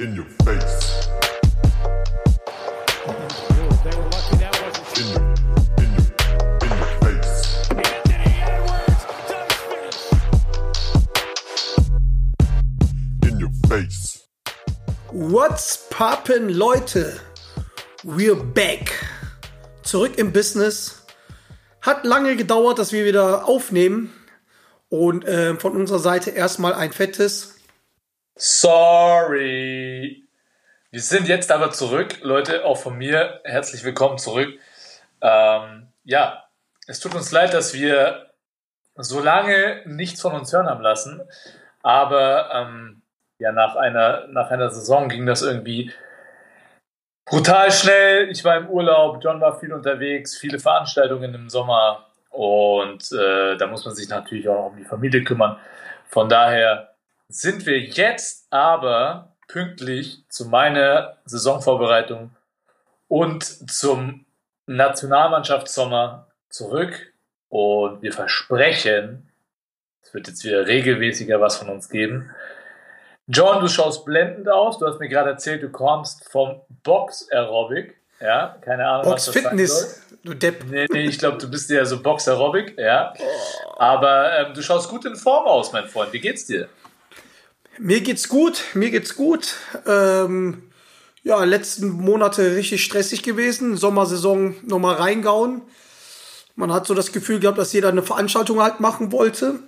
In your face. What's poppin', Leute? We're back. Zurück im Business. Hat lange gedauert, dass wir wieder aufnehmen. Und ähm, von unserer Seite erstmal ein fettes. Sorry. Wir sind jetzt aber zurück. Leute, auch von mir herzlich willkommen zurück. Ähm, ja, es tut uns leid, dass wir so lange nichts von uns hören haben lassen. Aber ähm, ja, nach einer, nach einer Saison ging das irgendwie brutal schnell. Ich war im Urlaub, John war viel unterwegs, viele Veranstaltungen im Sommer. Und äh, da muss man sich natürlich auch um die Familie kümmern. Von daher sind wir jetzt aber pünktlich zu meiner Saisonvorbereitung und zum Nationalmannschaftssommer zurück. Und wir versprechen, es wird jetzt wieder regelmäßiger was von uns geben. John, du schaust blendend aus. Du hast mir gerade erzählt, du kommst vom Box-Aerobic. Ja, keine Ahnung, Box was das sein soll. Fitness, du Depp. Nee, nee, ich glaube, du bist ja so Box-Aerobic, ja. Aber ähm, du schaust gut in Form aus, mein Freund. Wie geht's dir? Mir geht's gut, mir geht's gut. Ähm, ja, letzten Monate richtig stressig gewesen. Sommersaison nochmal reingauen. Man hat so das Gefühl gehabt, dass jeder eine Veranstaltung halt machen wollte.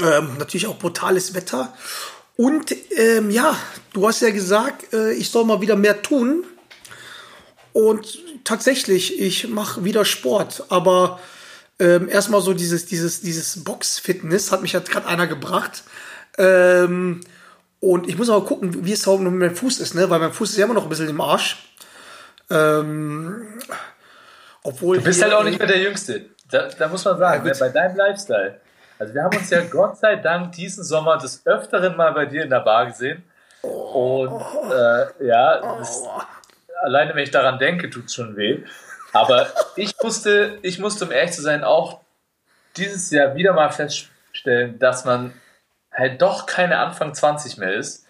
Ähm, natürlich auch brutales Wetter. Und ähm, ja, du hast ja gesagt, äh, ich soll mal wieder mehr tun. Und tatsächlich, ich mache wieder Sport. Aber ähm, erstmal so dieses, dieses, dieses Box-Fitness hat mich jetzt gerade einer gebracht. Ähm, und ich muss aber gucken, wie es auch mit meinem Fuß ist, ne? Weil mein Fuß ist ja immer noch ein bisschen im Arsch. Ähm, obwohl Du bist halt auch nicht mehr der Jüngste. Da, da muss man sagen, Ja, ne, bei deinem Lifestyle. Also wir haben uns ja Gott sei Dank diesen Sommer des Öfteren mal bei dir in der Bar gesehen. Und äh, ja, das, alleine wenn ich daran denke, tut es schon weh. Aber ich musste, ich musste, um ehrlich zu sein, auch dieses Jahr wieder mal feststellen, dass man halt doch keine Anfang 20 mehr ist.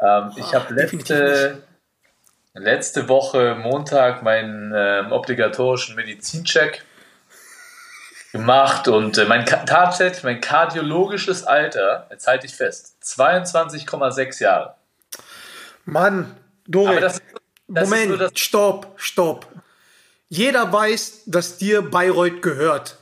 Ähm, ich habe letzte, letzte Woche Montag meinen ähm, obligatorischen Medizincheck gemacht und äh, mein tatsächlich mein kardiologisches Alter, jetzt halte ich fest, 22,6 Jahre. Mann, Aber das, das Moment, das, stopp, stopp. Jeder weiß, dass dir Bayreuth gehört.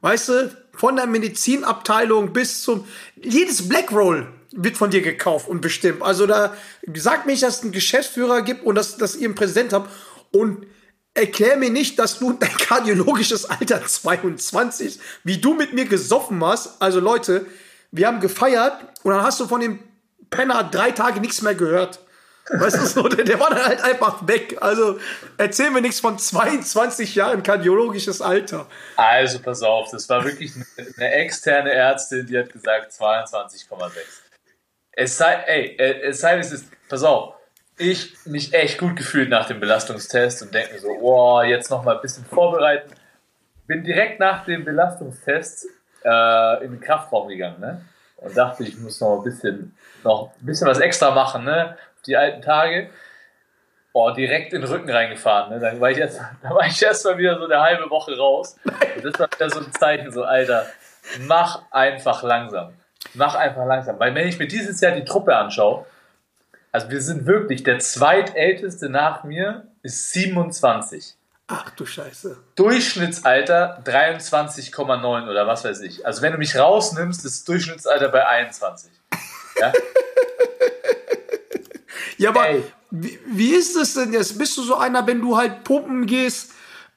Weißt du, von der Medizinabteilung bis zum. Jedes Blackroll wird von dir gekauft und bestimmt. Also da sag mir nicht, dass es einen Geschäftsführer gibt und dass, dass ihr einen Präsident habt und erklär mir nicht, dass du dein kardiologisches Alter 22, wie du mit mir gesoffen hast. Also Leute, wir haben gefeiert und dann hast du von dem Penner drei Tage nichts mehr gehört. Weißt du, so, der, der war dann halt einfach weg. Also erzähl mir nichts von 22 Jahren kardiologisches Alter. also pass auf, das war wirklich eine, eine externe Ärztin, die hat gesagt 22,6. Es sei, ey, äh, es sei, es ist, pass auf, ich mich echt gut gefühlt nach dem Belastungstest und denke mir so, oh, jetzt noch mal ein bisschen vorbereiten. Bin direkt nach dem Belastungstest äh, in den Kraftraum gegangen, ne? Und dachte, ich muss noch ein bisschen, noch ein bisschen was extra machen, ne? Die alten Tage. Oh, direkt in den Rücken reingefahren. Ne? Dann war ich erst, da war ich erst mal wieder so eine halbe Woche raus. Und das war wieder so ein Zeichen, so, Alter, mach einfach langsam. Mach einfach langsam. Weil wenn ich mir dieses Jahr die Truppe anschaue, also wir sind wirklich, der zweitälteste nach mir ist 27. Ach du Scheiße. Durchschnittsalter 23,9 oder was weiß ich. Also wenn du mich rausnimmst, ist das Durchschnittsalter bei 21. Ja? Ja, aber wie, wie ist es denn jetzt? Bist du so einer, wenn du halt pumpen gehst,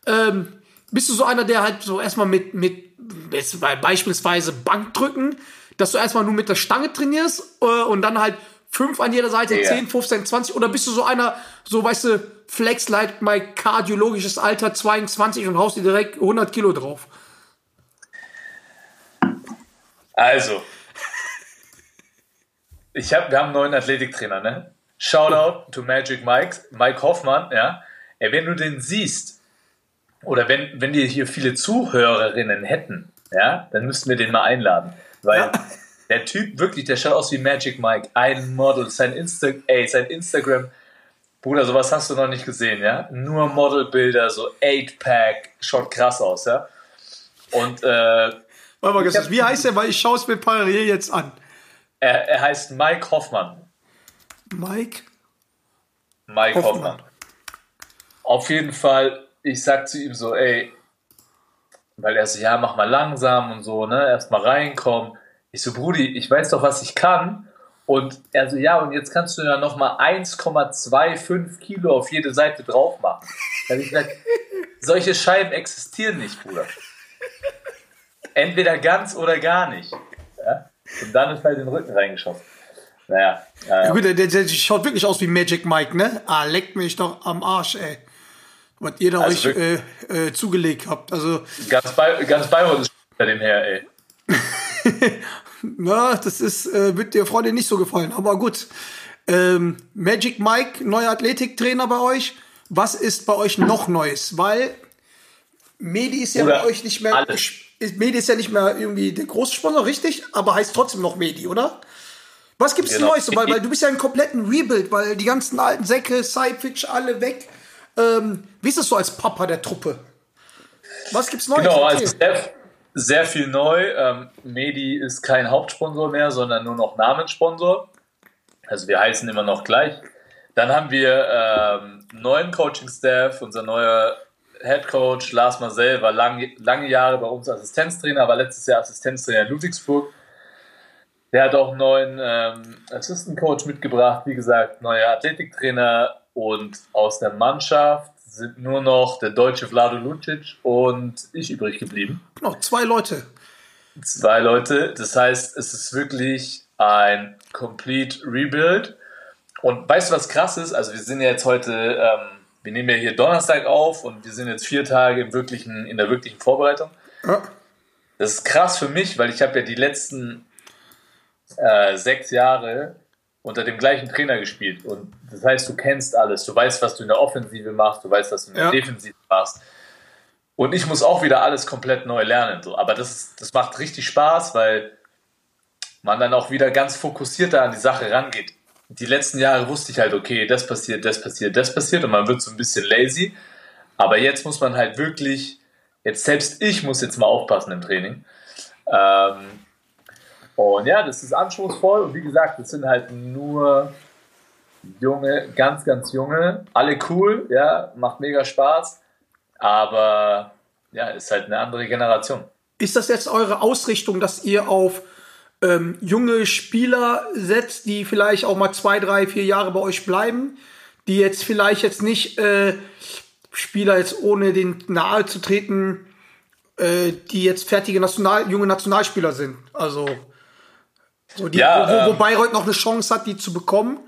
ähm, bist du so einer, der halt so erstmal mit, mit jetzt beispielsweise Bankdrücken, dass du erstmal nur mit der Stange trainierst äh, und dann halt fünf an jeder Seite, Ja. 10, 15, 20 oder bist du so einer, so weißt du, flex like mein kardiologisches Alter 22 und haust dir direkt 100 Kilo drauf? Also, ich hab, wir haben einen neuen Athletiktrainer, ne? Shoutout to Magic Mike, Mike Hoffmann, ja. Ey, wenn du den siehst, oder wenn, wenn wir hier viele Zuhörerinnen hätten, ja, dann müssten wir den mal einladen. Weil Ja. Der Typ, wirklich, der schaut aus wie Magic Mike. Ein Model. Sein, Insta ey, sein Instagram. Bruder, sowas hast du noch nicht gesehen, ja? Nur Modelbilder, so 8-Pack. Schaut krass aus, ja? Und äh, Warte mal, hab- wie heißt der? Weil ich schaue es mir parallel jetzt an. er, er heißt Mike Hoffmann. Mike? Mike Hoffmann. Hoffmann. Auf jeden Fall, ich sag zu ihm so, ey, weil er so, ja, mach mal langsam und so, ne, erst mal reinkommen. Ich so, Brudi, ich weiß doch, was ich kann. Und er so, ja, und jetzt kannst du ja noch mal 1,25 Kilo auf jede Seite drauf machen. Da ich gesagt, solche Scheiben existieren nicht, Bruder. Entweder ganz oder gar nicht. Ja? Und dann ist halt den Rücken reingeschossen. Naja, äh, Ja, gut, der, der, der schaut wirklich aus wie Magic Mike, ne? Ah, leckt mich doch am Arsch, ey. Was ihr da Also euch äh, äh, zugelegt habt. Also, ganz bei, ganz bei uns bei dem her, ey. na, das ist, äh, wird der Freundin nicht so gefallen, aber gut. Ähm, Magic Mike, neuer Athletiktrainer bei euch. Was ist bei euch noch Neues? Weil Medi ist ja Bruder, bei euch nicht mehr. alles. Ist, Medi ist ja nicht mehr irgendwie der große Sponsor, richtig? Aber heißt trotzdem noch Medi, oder? Was gibt's Genau. Neues? Weil, weil du bist ja ein kompletten Rebuild, weil die ganzen alten Säcke, Sidefitch, alle weg. Ähm, wie ist es so als Papa der Truppe? Was gibt's Neues? Genau, also sehr, sehr viel neu. Ähm, Medi ist kein Hauptsponsor mehr, sondern nur noch Namenssponsor. Also wir heißen immer noch gleich. Dann haben wir ähm, neuen Coaching-Staff. Unser neuer Head Coach Lars Marcel war lang, lange Jahre bei uns Assistenztrainer, war letztes Jahr Assistenztrainer in Ludwigsburg. Der hat auch einen neuen ähm, Assistant Coach mitgebracht, wie gesagt, neuer Athletiktrainer und aus der Mannschaft sind nur noch der deutsche Vlado Lucic und ich übrig geblieben. Noch zwei Leute. Zwei Leute. Das heißt, es ist wirklich ein Complete Rebuild. Und weißt du, was krass ist? Also wir sind ja jetzt heute, ähm, wir nehmen ja hier Donnerstag auf und wir sind jetzt vier Tage im wirklichen, in der wirklichen Vorbereitung. Ja. Das ist krass für mich, weil ich habe ja die letzten äh, sechs Jahre unter dem gleichen Trainer gespielt. Und das heißt, du kennst alles. Du weißt, was du in der Offensive machst, du weißt, was du in der Ja. Defensive machst. Und ich muss auch wieder alles komplett neu lernen. So. Aber das, das macht richtig Spaß, weil man dann auch wieder ganz fokussierter an die Sache rangeht. Die letzten Jahre wusste ich halt, okay, das passiert, das passiert, das passiert und man wird so ein bisschen lazy. Aber jetzt muss man halt wirklich, jetzt selbst ich muss jetzt mal aufpassen im Training. Ähm, und ja, das ist anspruchsvoll und wie gesagt, das sind halt nur junge, ganz, ganz junge, alle cool, ja, macht mega Spaß, aber ja, ist halt eine andere Generation. Ist das jetzt eure Ausrichtung, dass ihr auf ähm, junge Spieler setzt, die vielleicht auch mal zwei, drei, vier Jahre bei euch bleiben, die jetzt vielleicht jetzt nicht äh, Spieler jetzt ohne den nahe zu treten, äh, die jetzt fertige National junge Nationalspieler sind. Also so die, Ja, wo, wo, wo ähm, Bayreuth noch eine Chance hat, die zu bekommen.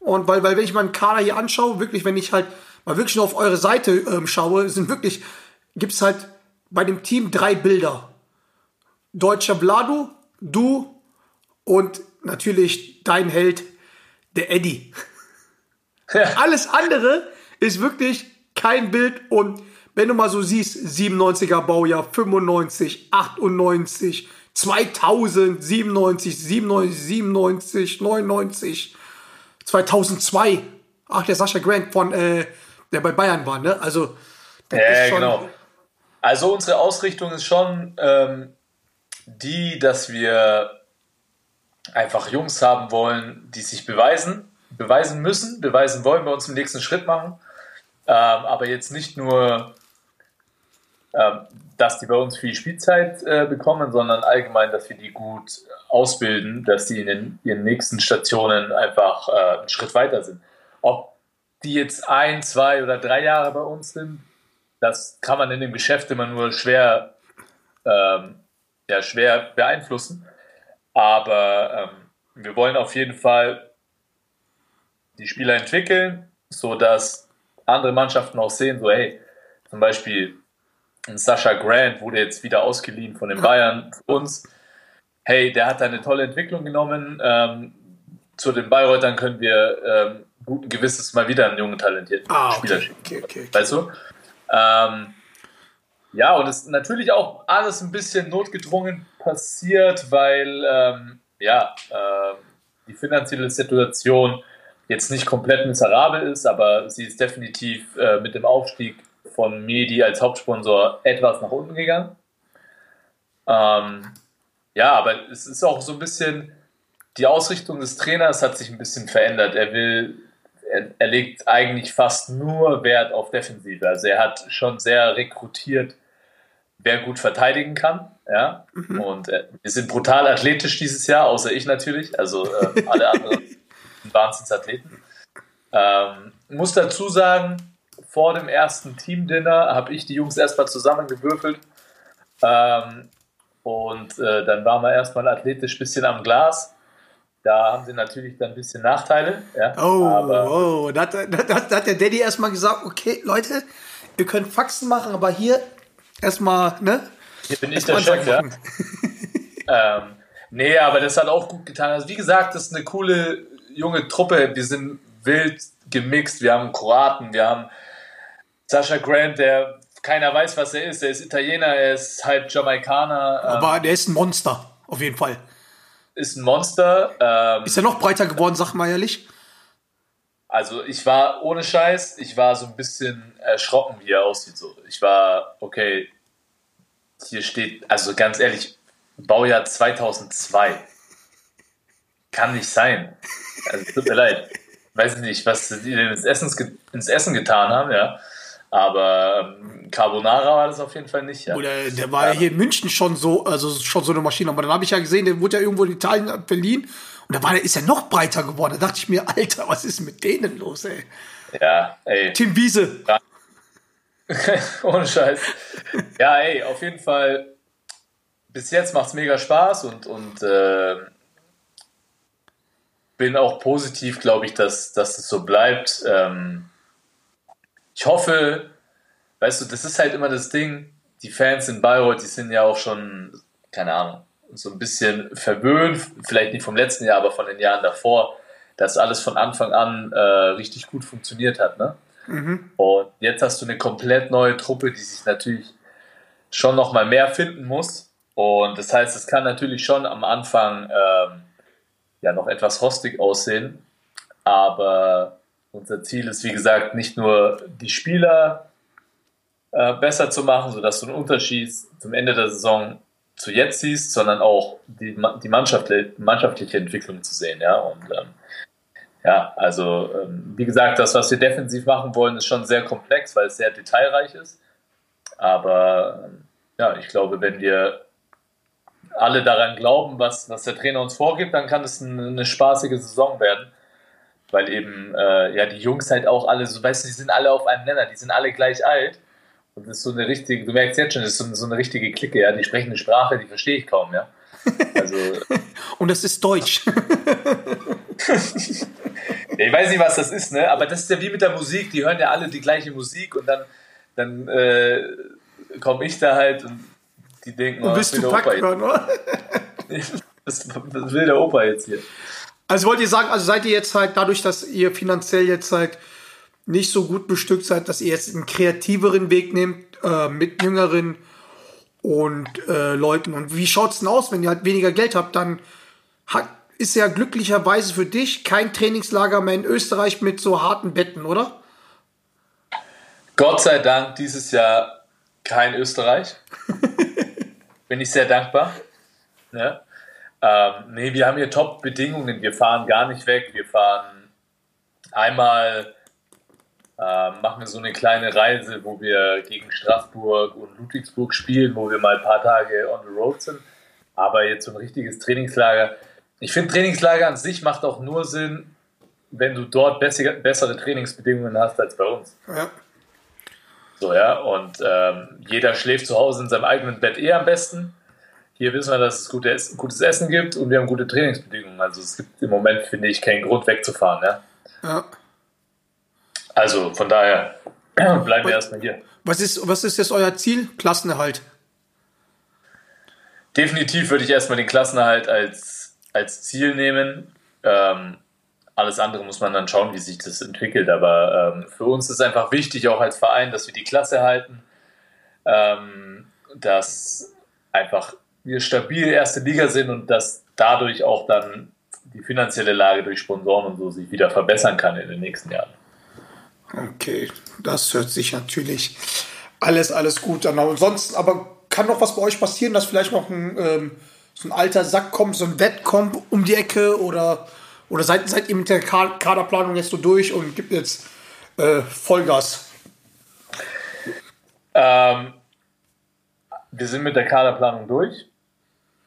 Und weil, weil wenn ich meinen Kader hier anschaue, wirklich, wenn ich halt mal wirklich nur auf eure Seite ähm, schaue, sind wirklich, gibt's halt bei dem Team drei Bilder. Deutscher Vlado, du und natürlich dein Held, der Eddie. Alles andere ist wirklich kein Bild und wenn du mal so siehst, 97er Baujahr, 95, 98, 2000, 97, 97, 97, 99, 2002. Ach, der Sascha Grant von, äh, der bei Bayern war, ne? Also, Ja, genau. Also unsere Ausrichtung ist schon ähm, die, dass wir einfach Jungs haben wollen, die sich beweisen, beweisen müssen, beweisen wollen, bei uns im nächsten Schritt machen. Ähm, aber jetzt nicht nur, ähm, dass die bei uns viel Spielzeit äh, bekommen, sondern allgemein, dass wir die gut ausbilden, dass die in den, ihren nächsten Stationen einfach äh, einen Schritt weiter sind. Ob die jetzt ein, zwei oder drei Jahre bei uns sind, das kann man in dem Geschäft immer nur schwer, ähm, ja, schwer beeinflussen. Aber ähm, wir wollen auf jeden Fall die Spieler entwickeln, sodass andere Mannschaften auch sehen, so hey, zum Beispiel ein Sascha Grant wurde jetzt wieder ausgeliehen von den Bayern für uns. Hey, der hat eine tolle Entwicklung genommen. Ähm, zu den Bayreutern können wir ähm, guten Gewisses mal wieder einen jungen, talentierten Ah, Spieler okay, schicken. okay, okay, okay. Weißt du? Ähm, ja, und es ist natürlich auch alles ein bisschen notgedrungen passiert, weil ähm, ja, äh, die finanzielle Situation jetzt nicht komplett miserabel ist, aber sie ist definitiv äh, mit dem Aufstieg von Medi als Hauptsponsor etwas nach unten gegangen. Ähm, ja, aber es ist auch so ein bisschen, die Ausrichtung des Trainers hat sich ein bisschen verändert. Er will, er, er legt eigentlich fast nur Wert auf Defensive. Also er hat schon sehr rekrutiert, wer gut verteidigen kann. Ja? Und äh, wir sind brutal athletisch dieses Jahr, außer ich natürlich. Also äh, alle anderen sind Wahnsinnsathleten. Ähm, muss dazu sagen, vor dem ersten Team-Dinner habe ich die Jungs erstmal zusammengewürfelt. Ähm, und äh, dann waren wir erstmal athletisch ein bisschen am Glas. Da haben sie natürlich dann ein bisschen Nachteile. Ja, Oh, aber oh, da hat, da, da, da hat der Daddy erstmal gesagt, okay, Leute, ihr könnt Faxen machen, aber hier erstmal, ne? hier bin ich der Chef. Ja. Ähm, nee, aber das hat auch gut getan. Also wie gesagt, das ist eine coole junge Truppe. Wir sind wild gemixt. Wir haben Kroaten, wir haben Sascha Grant, der keiner weiß, was er ist. Er ist Italiener, er ist halb Jamaikaner, ähm, Aber der ist ein Monster, auf jeden Fall. ist ein Monster. Ähm, Ist er noch breiter geworden, sag mal ehrlich? Also ich war ohne Scheiß, ich war so ein bisschen erschrocken, wie er aussieht. So. Ich war, okay, hier steht, also ganz ehrlich, Baujahr 2002. Kann nicht sein. Also tut mir leid. Weiß ich nicht, was die denn ins, Essens, ge- ins Essen getan haben, ja. Aber ähm, Carbonara war das auf jeden Fall nicht, ja. Oder der war ja hier in München schon so, also schon so eine Maschine. Aber dann habe ich ja gesehen, der wurde ja irgendwo in Italien verliehen. Und da war der, ist er noch breiter geworden. Da dachte ich mir, Alter, was ist mit denen los, ey? Ja, ey. Tim Wiese. Ohne Scheiß. Ja, ey, auf jeden Fall. Bis jetzt macht es mega Spaß und, und äh, bin auch positiv, glaube ich, dass, dass es so bleibt. Ähm, ich hoffe, weißt du, das ist halt immer das Ding. Die Fans in Bayreuth, die sind ja auch schon, keine Ahnung, so ein bisschen verwöhnt, vielleicht nicht vom letzten Jahr, aber von den Jahren davor, dass alles von Anfang an äh, richtig gut funktioniert hat. Ne? Und jetzt hast du eine komplett neue Truppe, die sich natürlich schon noch mal mehr finden muss. Und das heißt, es kann natürlich schon am Anfang ähm, ja noch etwas rostig aussehen. Aber unser Ziel ist, wie gesagt, nicht nur die Spieler äh, besser zu machen, sodass du einen Unterschied zum Ende der Saison zu jetzt siehst, sondern auch die, die mannschaftliche, mannschaftliche Entwicklung zu sehen. Ja? Und ähm, ja, also ähm, wie gesagt, das, was wir defensiv machen wollen, ist schon sehr komplex, weil es sehr detailreich ist. Aber ähm, ja, ich glaube, wenn wir alle daran glauben, was, was der Trainer uns vorgibt, dann kann es eine, eine spaßige Saison werden. Weil eben äh, ja die Jungs halt auch alle, so weißt du, die sind alle auf einem Nenner, die sind alle gleich alt. Und das ist so eine richtige, du merkst jetzt schon, das ist so, so eine richtige Clique, ja. Die sprechen eine Sprache, die verstehe ich kaum, ja. Also Und das ist Deutsch. Ja, ich weiß nicht, was das ist, ne? Aber das ist ja wie mit der Musik. Die hören ja alle die gleiche Musik und dann, dann äh, komme ich da halt und die denken, Und oh, bist was will du der Opa hören, oder? was will der Opa jetzt hier? Also wollt ihr sagen, also seid ihr jetzt halt dadurch, dass ihr finanziell jetzt halt nicht so gut bestückt seid, dass ihr jetzt einen kreativeren Weg nehmt äh, mit jüngeren und äh, Leuten. Und wie schaut's denn aus, wenn ihr halt weniger Geld habt? Dann hat, ist ja glücklicherweise für dich kein Trainingslager mehr in Österreich mit so harten Betten, oder? Gott sei Dank dieses Jahr kein Österreich. Bin ich sehr dankbar. Ne? Ähm, nee, wir haben hier Top-Bedingungen. Wir fahren gar nicht weg. Wir fahren einmal, ähm, machen wir so eine kleine Reise, wo wir gegen Straßburg und Ludwigsburg spielen, wo wir mal ein paar Tage on the road sind. Aber jetzt so ein richtiges Trainingslager. Ich finde, Trainingslager an sich macht auch nur Sinn, wenn du dort bessere, Trainingsbedingungen hast als bei uns. Ja. So, ja, und ähm, jeder schläft zu Hause in seinem eigenen Bett eh am besten. Hier wissen wir, dass es gute Ess gutes Essen gibt und wir haben gute Trainingsbedingungen. Also es gibt im Moment, finde ich, keinen Grund wegzufahren. Ja? ja. Also von daher bleiben wir erstmal hier. Was ist, was ist jetzt euer Ziel? Klassenerhalt. Definitiv würde ich erstmal den Klassenerhalt als, als Ziel nehmen. Ähm, alles andere muss man dann schauen, wie sich das entwickelt. Aber ähm, für uns ist einfach wichtig, auch als Verein, dass wir die Klasse halten, ähm, dass einfach wir stabil erste Liga sind und dass dadurch auch dann die finanzielle Lage durch Sponsoren und so sich wieder verbessern kann in den nächsten Jahren. Okay, das hört sich natürlich alles, alles gut an. Ansonsten, aber kann noch was bei euch passieren, dass vielleicht noch ein, ähm, so ein alter Sack kommt, so ein Wett kommt um die Ecke oder, oder seid, seid ihr mit der Ka- Kaderplanung jetzt so durch und gibt jetzt äh, Vollgas? Ähm, wir sind mit der Kaderplanung durch.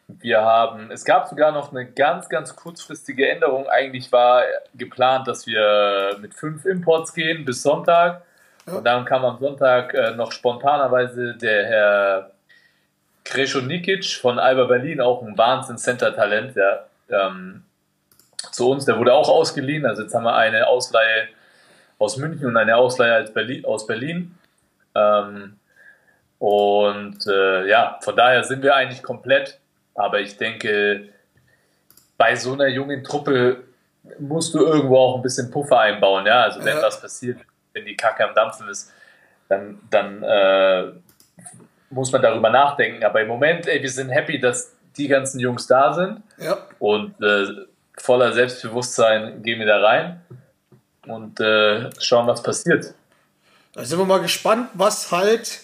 Wir haben, es gab sogar noch eine ganz, ganz kurzfristige Änderung. Eigentlich war geplant, dass wir mit fünf Imports gehen bis Sonntag. Und dann kam am Sonntag äh, noch spontanerweise der Herr Kresho Nikic von Alba Berlin, auch ein Wahnsinn-Center-Talent, ja, ähm, zu uns. Der wurde auch ausgeliehen. Also jetzt haben wir eine Ausleihe aus München und eine Ausleihe aus Berlin. Aus Berlin. Ähm, und äh, ja, von daher sind wir eigentlich komplett. Aber ich denke, bei so einer jungen Truppe musst du irgendwo auch ein bisschen Puffer einbauen. Ja, also wenn Ja. was passiert, wenn die Kacke am Dampfen ist, dann, dann äh, muss man darüber nachdenken. Aber im Moment, ey, wir sind happy, dass die ganzen Jungs da sind Ja. und äh, voller Selbstbewusstsein gehen wir da rein und äh, schauen, was passiert. Da sind wir mal gespannt, was halt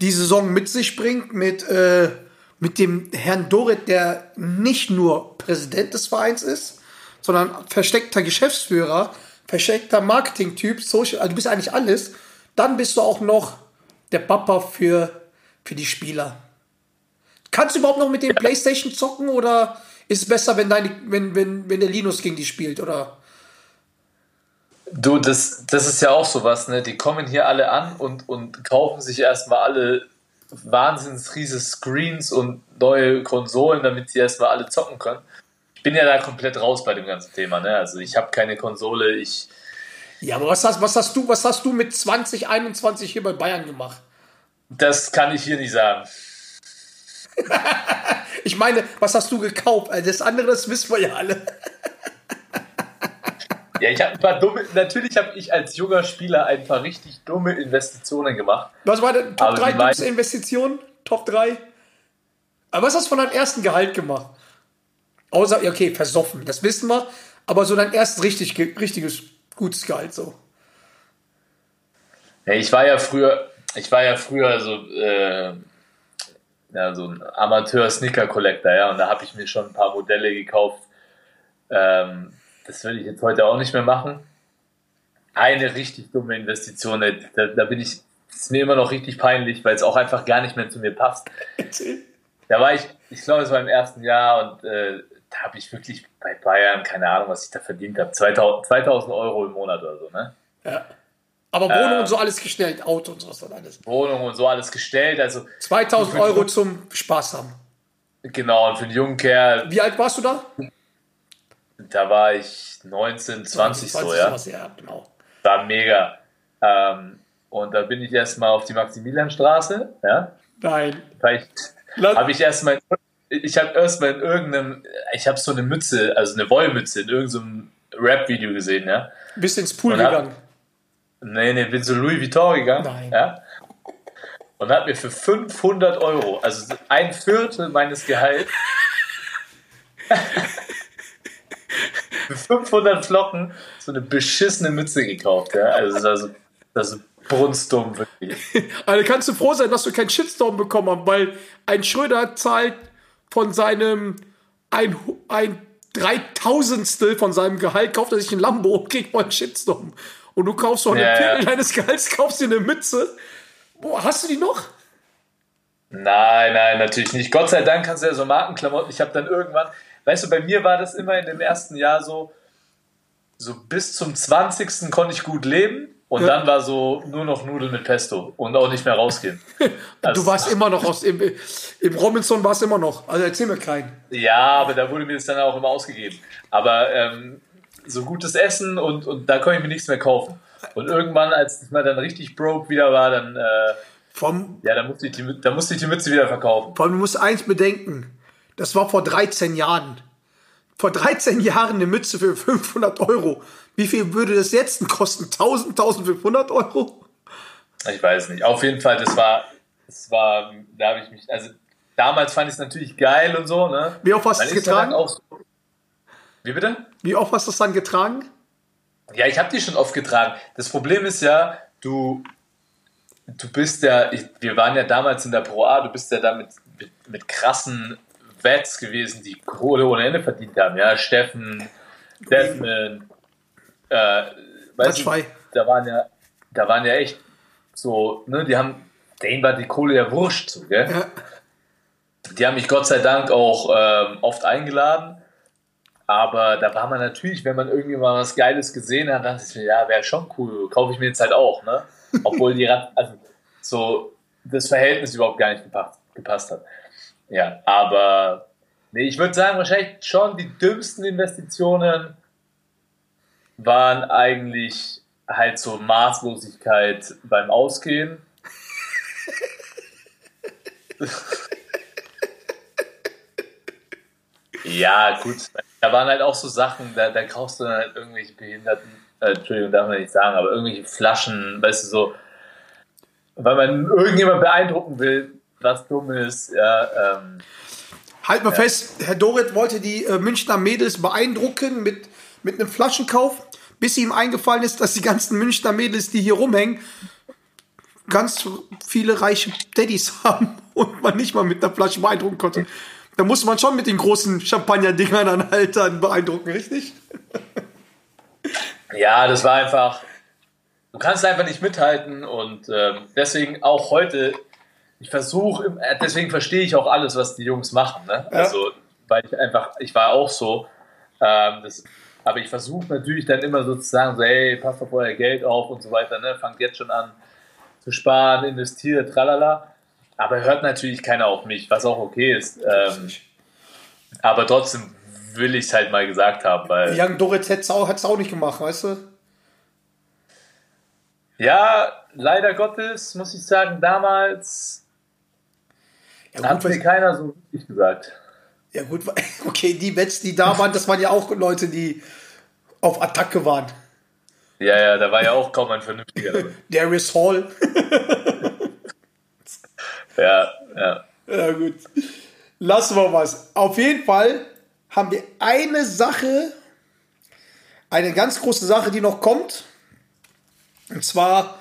die Saison mit sich bringt mit, äh, mit dem Herrn Dorit, der nicht nur Präsident des Vereins ist, sondern versteckter Geschäftsführer, versteckter Marketing-Typ, Social, also du bist eigentlich alles. Dann bist du auch noch der Papa für, für die Spieler. Kannst du überhaupt noch mit dem Playstation zocken oder ist es besser, wenn, deine, wenn, wenn, wenn der Linus gegen die spielt? Oder? Du, das, das ist ja auch sowas, ne? Die kommen hier alle an und, und kaufen sich erstmal alle wahnsinns riesige Screens und neue Konsolen, damit sie erstmal alle zocken können. Ich bin ja da komplett raus bei dem ganzen Thema, ne? Also ich habe keine Konsole, ich. Ja, aber was hast, was hast du, was hast du mit 2021 hier bei Bayern gemacht? Das kann ich hier nicht sagen. Ich meine, was hast du gekauft? Das andere, das wissen wir ja alle. Ja, ich habe ein paar dumme, natürlich habe ich als junger Spieler ein paar richtig dumme Investitionen gemacht. Was war denn Top Aber 3 die dümmste Investitionen? Top 3? Aber was hast du von deinem ersten Gehalt gemacht? Außer, okay, versoffen, das wissen wir. Aber so dein erstes richtig, ge- richtiges, gutes Gehalt so. Ja, ich war ja früher, ich war ja früher so, äh, ja, so ein Amateur-Sneaker-Collector, ja, und da habe ich mir schon ein paar Modelle gekauft. Ähm, das würde ich jetzt heute auch nicht mehr machen. Eine richtig dumme Investition, da, da bin ich, ist mir immer noch richtig peinlich, weil es auch einfach gar nicht mehr zu mir passt. Da war ich, ich glaube, es war im ersten Jahr und äh, da habe ich wirklich bei Bayern, keine Ahnung, was ich da verdient habe, 2000, 2000 Euro im Monat oder so, ne? Ja. Aber Wohnung Äh. und so alles gestellt, Auto und sowas dann alles. Wohnung und so alles gestellt, also 2000 Euro zum Spaß haben. Genau, und für einen jungen Kerl, Wie alt warst du da? Da war ich 19, 20 so, ja. sowas, ja, genau. War mega. Ähm, und da bin ich erstmal auf die Maximilianstraße, ja. Nein. Habe ich erstmal, ich habe erstmal in irgendeinem, ich habe so eine Mütze, also eine Wollmütze in irgendeinem Rap-Video gesehen, ja. Bist ins Pool Und hab- gegangen. Nee, nee, bin zu Louis Vuitton gegangen. Nein. Ja. Und hat mir für 500 Euro, also ein Viertel meines Gehalts, für 500 Flocken so eine beschissene Mütze gekauft. Ja. Also das ist, also, das ist brunstdumm, wirklich. Also kannst du froh sein, dass du keinen Shitstorm bekommen hast, weil ein Schröder zahlt von seinem ein, ein Dreitausendstel von seinem Gehalt, kauft er sich ein Lambo und kriegt mal einen Shitstorm. Und du kaufst so eine Ja, Viertel ja. deines Gehalts, kaufst dir eine Mütze. Boah, hast du die noch? Nein, nein, natürlich nicht. Gott sei Dank kannst du ja so Markenklamotten. Ich habe dann irgendwann, weißt du, bei mir war das immer in dem ersten Jahr so, so bis zum 20. konnte ich gut leben und Ja. dann war so nur noch Nudeln mit Pesto und auch nicht mehr rausgehen. Also- du warst immer noch aus im, im Robinson warst immer noch. Also erzähl mir keinen. Ja, aber da wurde mir das dann auch immer ausgegeben. Aber ähm, so gutes Essen und, und da konnte ich mir nichts mehr kaufen. Und irgendwann, als ich mal dann richtig broke wieder war, dann, äh, Vom, ja, dann musste, ich die, dann musste ich die Mütze wieder verkaufen. vor allem, du musst eins bedenken. Das war vor 13 Jahren. Vor 13 Jahren eine Mütze für 500 Euro. Wie viel würde das jetzt kosten? 1000, 1500 Euro? Ich weiß nicht. Auf jeden Fall, das war, das war, da habe ich mich, also damals fand ich es natürlich geil und so, ne? Wie oft hast du es dann getragen? so, wie bitte? Wie oft hast du es dann getragen? Ja, ich habe die schon oft getragen. Das Problem ist ja, du, du bist ja, ich, wir waren ja damals in der Pro A, du bist ja da mit, mit, mit krassen Vets gewesen, die Kohle ohne Ende verdient haben. Ja, Steffen, Desmond, äh, weißt du, da waren ja, da waren ja echt so, ne, die haben, denen war die Kohle ja wurscht, so, gell? Ja. Die haben mich Gott sei Dank auch ähm, oft eingeladen. Aber da war man natürlich, wenn man irgendwie mal was Geiles gesehen hat, dann dachte ich mir, ja, wäre schon cool, kaufe ich mir jetzt halt auch, ne? Obwohl die also so das Verhältnis überhaupt gar nicht gepasst, gepasst hat. Ja, aber nee, ich würde sagen, wahrscheinlich schon die dümmsten Investitionen waren eigentlich halt so Maßlosigkeit beim Ausgehen. Ja, gut. Da waren halt auch so Sachen, da, da kaufst du dann halt irgendwelche Behinderten, äh, Entschuldigung, darf man nicht sagen, aber irgendwelche Flaschen, weißt du, so, weil man irgendjemand beeindrucken will, was dumm ist, ja, ähm, Halt mal fest, Herr Dorit wollte die äh, Münchner Mädels beeindrucken mit, mit einem Flaschenkauf, bis ihm eingefallen ist, dass die ganzen Münchner Mädels, die hier rumhängen, ganz viele reiche Daddys haben und man nicht mal mit einer Flasche beeindrucken konnte. Da muss man schon mit den großen Champagner-Dingern dann halt dann beeindrucken, richtig? ja, das war einfach, du kannst einfach nicht mithalten und ähm, deswegen auch heute, ich versuche, äh, deswegen verstehe ich auch alles, was die Jungs machen, ne? Ja. Also, weil ich einfach, ich war auch so, ähm, das, aber ich versuche natürlich dann immer sozusagen so, hey, passt auf euer Geld auf und so weiter, ne? Fangt jetzt schon an zu sparen, investiert, tralala. Aber hört natürlich keiner auf mich, was auch okay ist. Ähm, aber trotzdem will ich es halt mal gesagt haben, weil. Young Dorit hat es auch, hat's auch nicht gemacht, weißt du? Ja, leider Gottes, muss ich sagen, damals Ja hat gut, mir was, keiner so richtig gesagt. ja gut, okay, die Bets, die da waren, das waren ja auch Leute, die auf Attacke waren. Ja, ja, da war ja auch kaum ein vernünftiger. Darius Hall. ja, ja. Ja, gut. Lassen wir was. Auf jeden Fall haben wir eine Sache, eine ganz große Sache, die noch kommt. Und zwar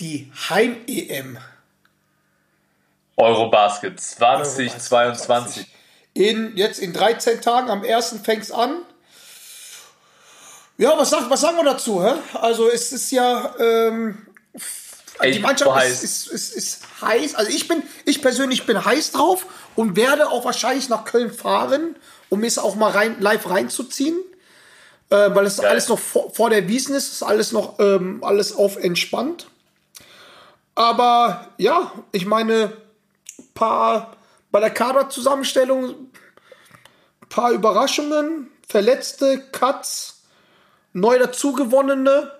die Heim-EM. Eurobasket 2022. In, jetzt in 13 Tagen, am 1. fängt es an. Ja, was, sagt, was sagen wir dazu? Hä? Also es ist ja, ähm, Ey, die Mannschaft ist, ist, ist, ist heiß. Also ich bin, ich persönlich bin heiß drauf und werde auch wahrscheinlich nach Köln fahren, um es auch mal rein, live reinzuziehen. Äh, weil es Geil. alles noch vor, vor der Wiesen ist, ist alles noch ähm, alles auf entspannt. Aber ja, ich meine, paar bei der Kaderzusammenstellung paar Überraschungen, Verletzte, Cuts, neu dazugewonnene.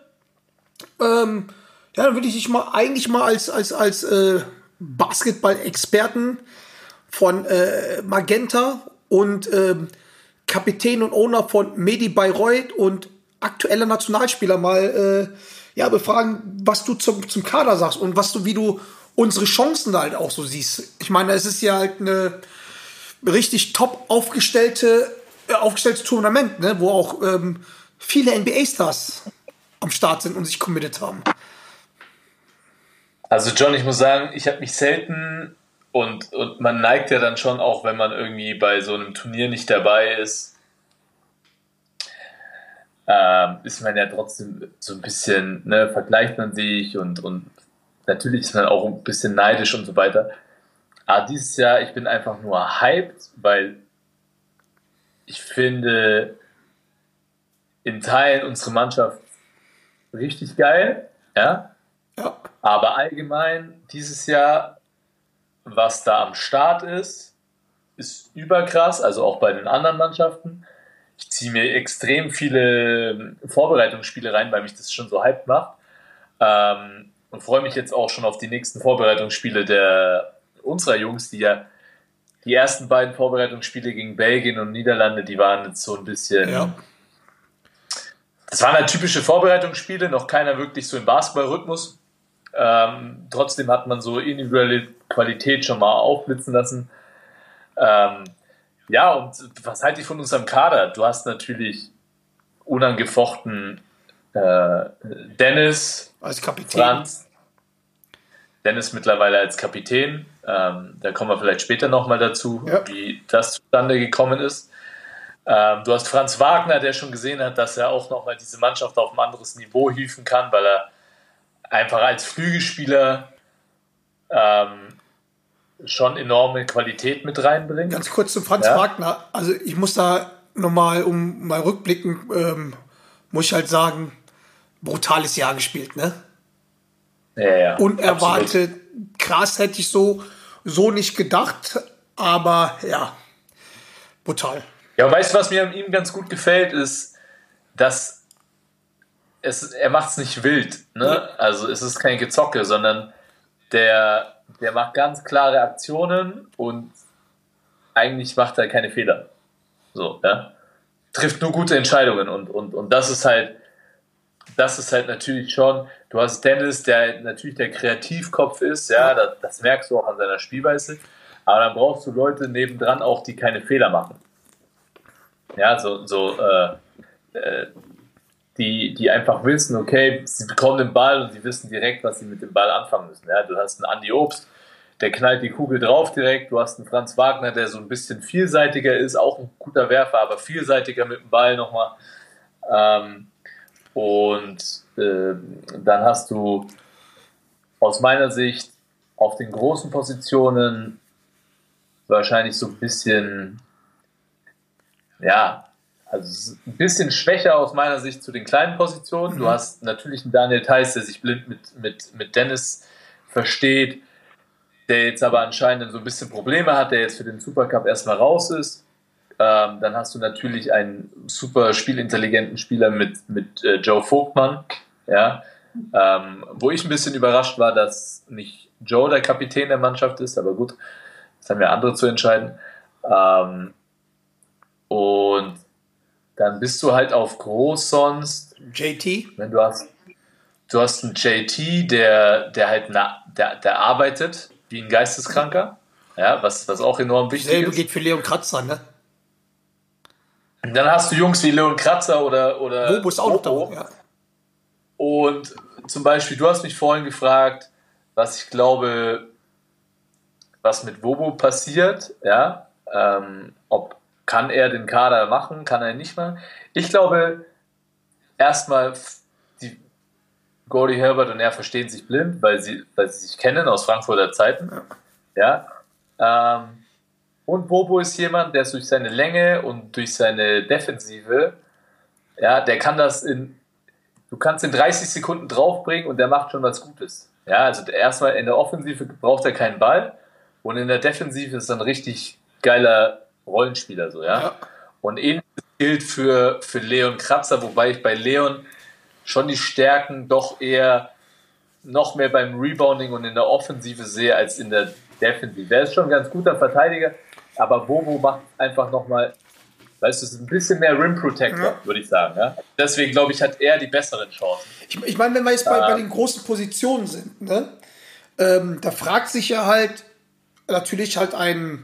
Ähm, ja, dann würde ich dich mal eigentlich mal als, als, als äh, Basketball-Experten von äh, Magenta und ähm, Kapitän und Owner von Medi Bayreuth und aktueller Nationalspieler mal äh, ja, befragen, was du zum, zum Kader sagst und was du, wie du unsere Chancen halt auch so siehst. Ich meine, es ist ja halt eine richtig top aufgestellte, äh, aufgestelltes Tournament, ne, wo auch ähm, viele NBA-Stars am Start sind und sich committed haben. Also John, ich muss sagen, ich habe mich selten und, und man neigt ja dann schon auch, wenn man irgendwie bei so einem Turnier nicht dabei ist, ähm, ist man ja trotzdem so ein bisschen, ne, vergleicht man sich und, und natürlich ist man auch ein bisschen neidisch und so weiter. Aber dieses Jahr, ich bin einfach nur hyped, weil ich finde in Teilen unsere Mannschaft richtig geil, ja. Ja. Aber allgemein dieses Jahr, was da am Start ist, ist überkrass, also auch bei den anderen Mannschaften. Ich ziehe mir extrem viele Vorbereitungsspiele rein, weil mich das schon so hyped macht. Ähm, und freue mich jetzt auch schon auf die nächsten Vorbereitungsspiele der unserer Jungs, die ja die ersten beiden Vorbereitungsspiele gegen Belgien und Niederlande, die waren jetzt so ein bisschen Ja. das waren halt typische Vorbereitungsspiele, noch keiner wirklich so im Basketballrhythmus. Ähm, trotzdem hat man so individuelle Qualität schon mal aufblitzen lassen. Ähm, ja, und was halte ich von unserem Kader? Du hast natürlich unangefochten äh, Dennis, Als Kapitän. Franz, Dennis mittlerweile als Kapitän. Ähm, da kommen wir vielleicht später nochmal dazu, Ja. wie das zustande gekommen ist. Ähm, du hast Franz Wagner, der schon gesehen hat, dass er auch nochmal diese Mannschaft auf ein anderes Niveau hieven kann, weil er einfach als Flügelspieler ähm, schon enorme Qualität mit reinbringt. Ganz kurz zu Franz Ja. Wagner. Also ich muss da nochmal, um mal rückblicken, ähm, muss ich halt sagen, brutales Jahr gespielt, ne? Ja, ja, absolut. Unerwartet, krass hätte ich so, so nicht gedacht, aber ja, brutal. Ja, und weißt du, was mir an ihm ganz gut gefällt, ist, dass es, er macht es nicht wild. Ne? Also es ist kein Gezocke, sondern der, der macht ganz klare Aktionen und eigentlich macht er keine Fehler. So, ja. Trifft nur gute Entscheidungen und, und, und das ist halt, das ist halt natürlich schon, du hast Dennis, der natürlich der Kreativkopf ist, ja, das, das merkst du auch an seiner Spielweise, aber dann brauchst du Leute nebendran auch, die keine Fehler machen. Ja, so, so äh, äh, die, die einfach wissen, okay, sie bekommen den Ball und sie wissen direkt, was sie mit dem Ball anfangen müssen. Ja, du hast einen Andi Obst, der knallt die Kugel drauf direkt. Du hast einen Franz Wagner, der so ein bisschen vielseitiger ist, auch ein guter Werfer, aber vielseitiger mit dem Ball nochmal. Ähm, und äh, dann hast du aus meiner Sicht auf den großen Positionen wahrscheinlich so ein bisschen, ja, also ein bisschen schwächer aus meiner Sicht zu den kleinen Positionen. Du hast natürlich einen Daniel Theiss, der sich blind mit, mit, mit Dennis versteht, der jetzt aber anscheinend so ein bisschen Probleme hat, der jetzt für den Supercup erstmal raus ist. Ähm, dann hast du natürlich einen super spielintelligenten Spieler mit, mit äh, Joe Vogtmann, ja, ähm, wo ich ein bisschen überrascht war, dass nicht Joe der Kapitän der Mannschaft ist, aber gut, das haben ja andere zu entscheiden. Ähm, und dann bist du halt auf groß sonst, JT, wenn du hast, du hast einen JT, der, der halt, na, der, der arbeitet wie ein Geisteskranker, ja, was, was auch enorm wichtig selbe ist. geht für Leon Kratzer, ne? Und dann hast du Jungs wie Leon Kratzer oder, oder Bobo ist auch noch da. Ja. Und zum Beispiel, du hast mich vorhin gefragt, was ich glaube, was mit Bobo passiert, ja, ähm, ob kann er den Kader machen, kann er nicht machen. Ich glaube, erstmal, die Gordy Herbert und er verstehen sich blind, weil sie, weil sie sich kennen aus Frankfurter Zeiten. Ja. Ähm, und Bobo ist jemand, der durch seine Länge und durch seine Defensive, ja, der kann das in, du kannst in 30 Sekunden draufbringen und der macht schon was Gutes. Ja, also der- erstmal in der Offensive braucht er keinen Ball und in der Defensive ist er ein richtig geiler Rollenspieler, so, ja. Ja. Und ähnliches gilt für, für Leon Kratzer, wobei ich bei Leon schon die Stärken doch eher noch mehr beim Rebounding und in der Offensive sehe als in der Defensive. Er ist schon ein ganz guter Verteidiger, aber Bobo macht einfach nochmal, weißt du, ist ein bisschen mehr Rim Protector, Ja. würde ich sagen. Ja? Deswegen glaube ich, hat er die besseren Chancen. Ich, ich meine, wenn wir jetzt bei, bei den großen Positionen sind, ne, ähm, da fragt sich ja halt natürlich halt ein,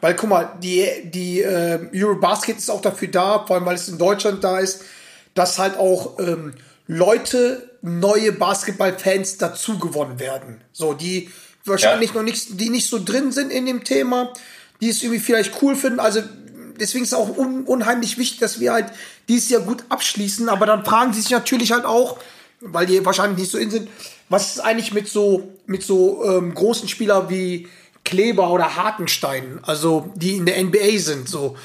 weil guck mal, die, die äh, Eurobasket ist auch dafür da, vor allem weil es in Deutschland da ist, dass halt auch ähm, Leute, neue Basketballfans dazu gewonnen werden. So, die wahrscheinlich Ja. noch nicht, die nicht so drin sind in dem Thema, die es irgendwie vielleicht cool finden. Also deswegen ist es auch un unheimlich wichtig, dass wir halt dieses Jahr gut abschließen. Aber dann fragen sie sich natürlich halt auch, weil die wahrscheinlich nicht so in sind, was ist eigentlich mit so, mit so ähm, großen Spielern wie Kleber oder Hartenstein, also die in der NBA sind. So,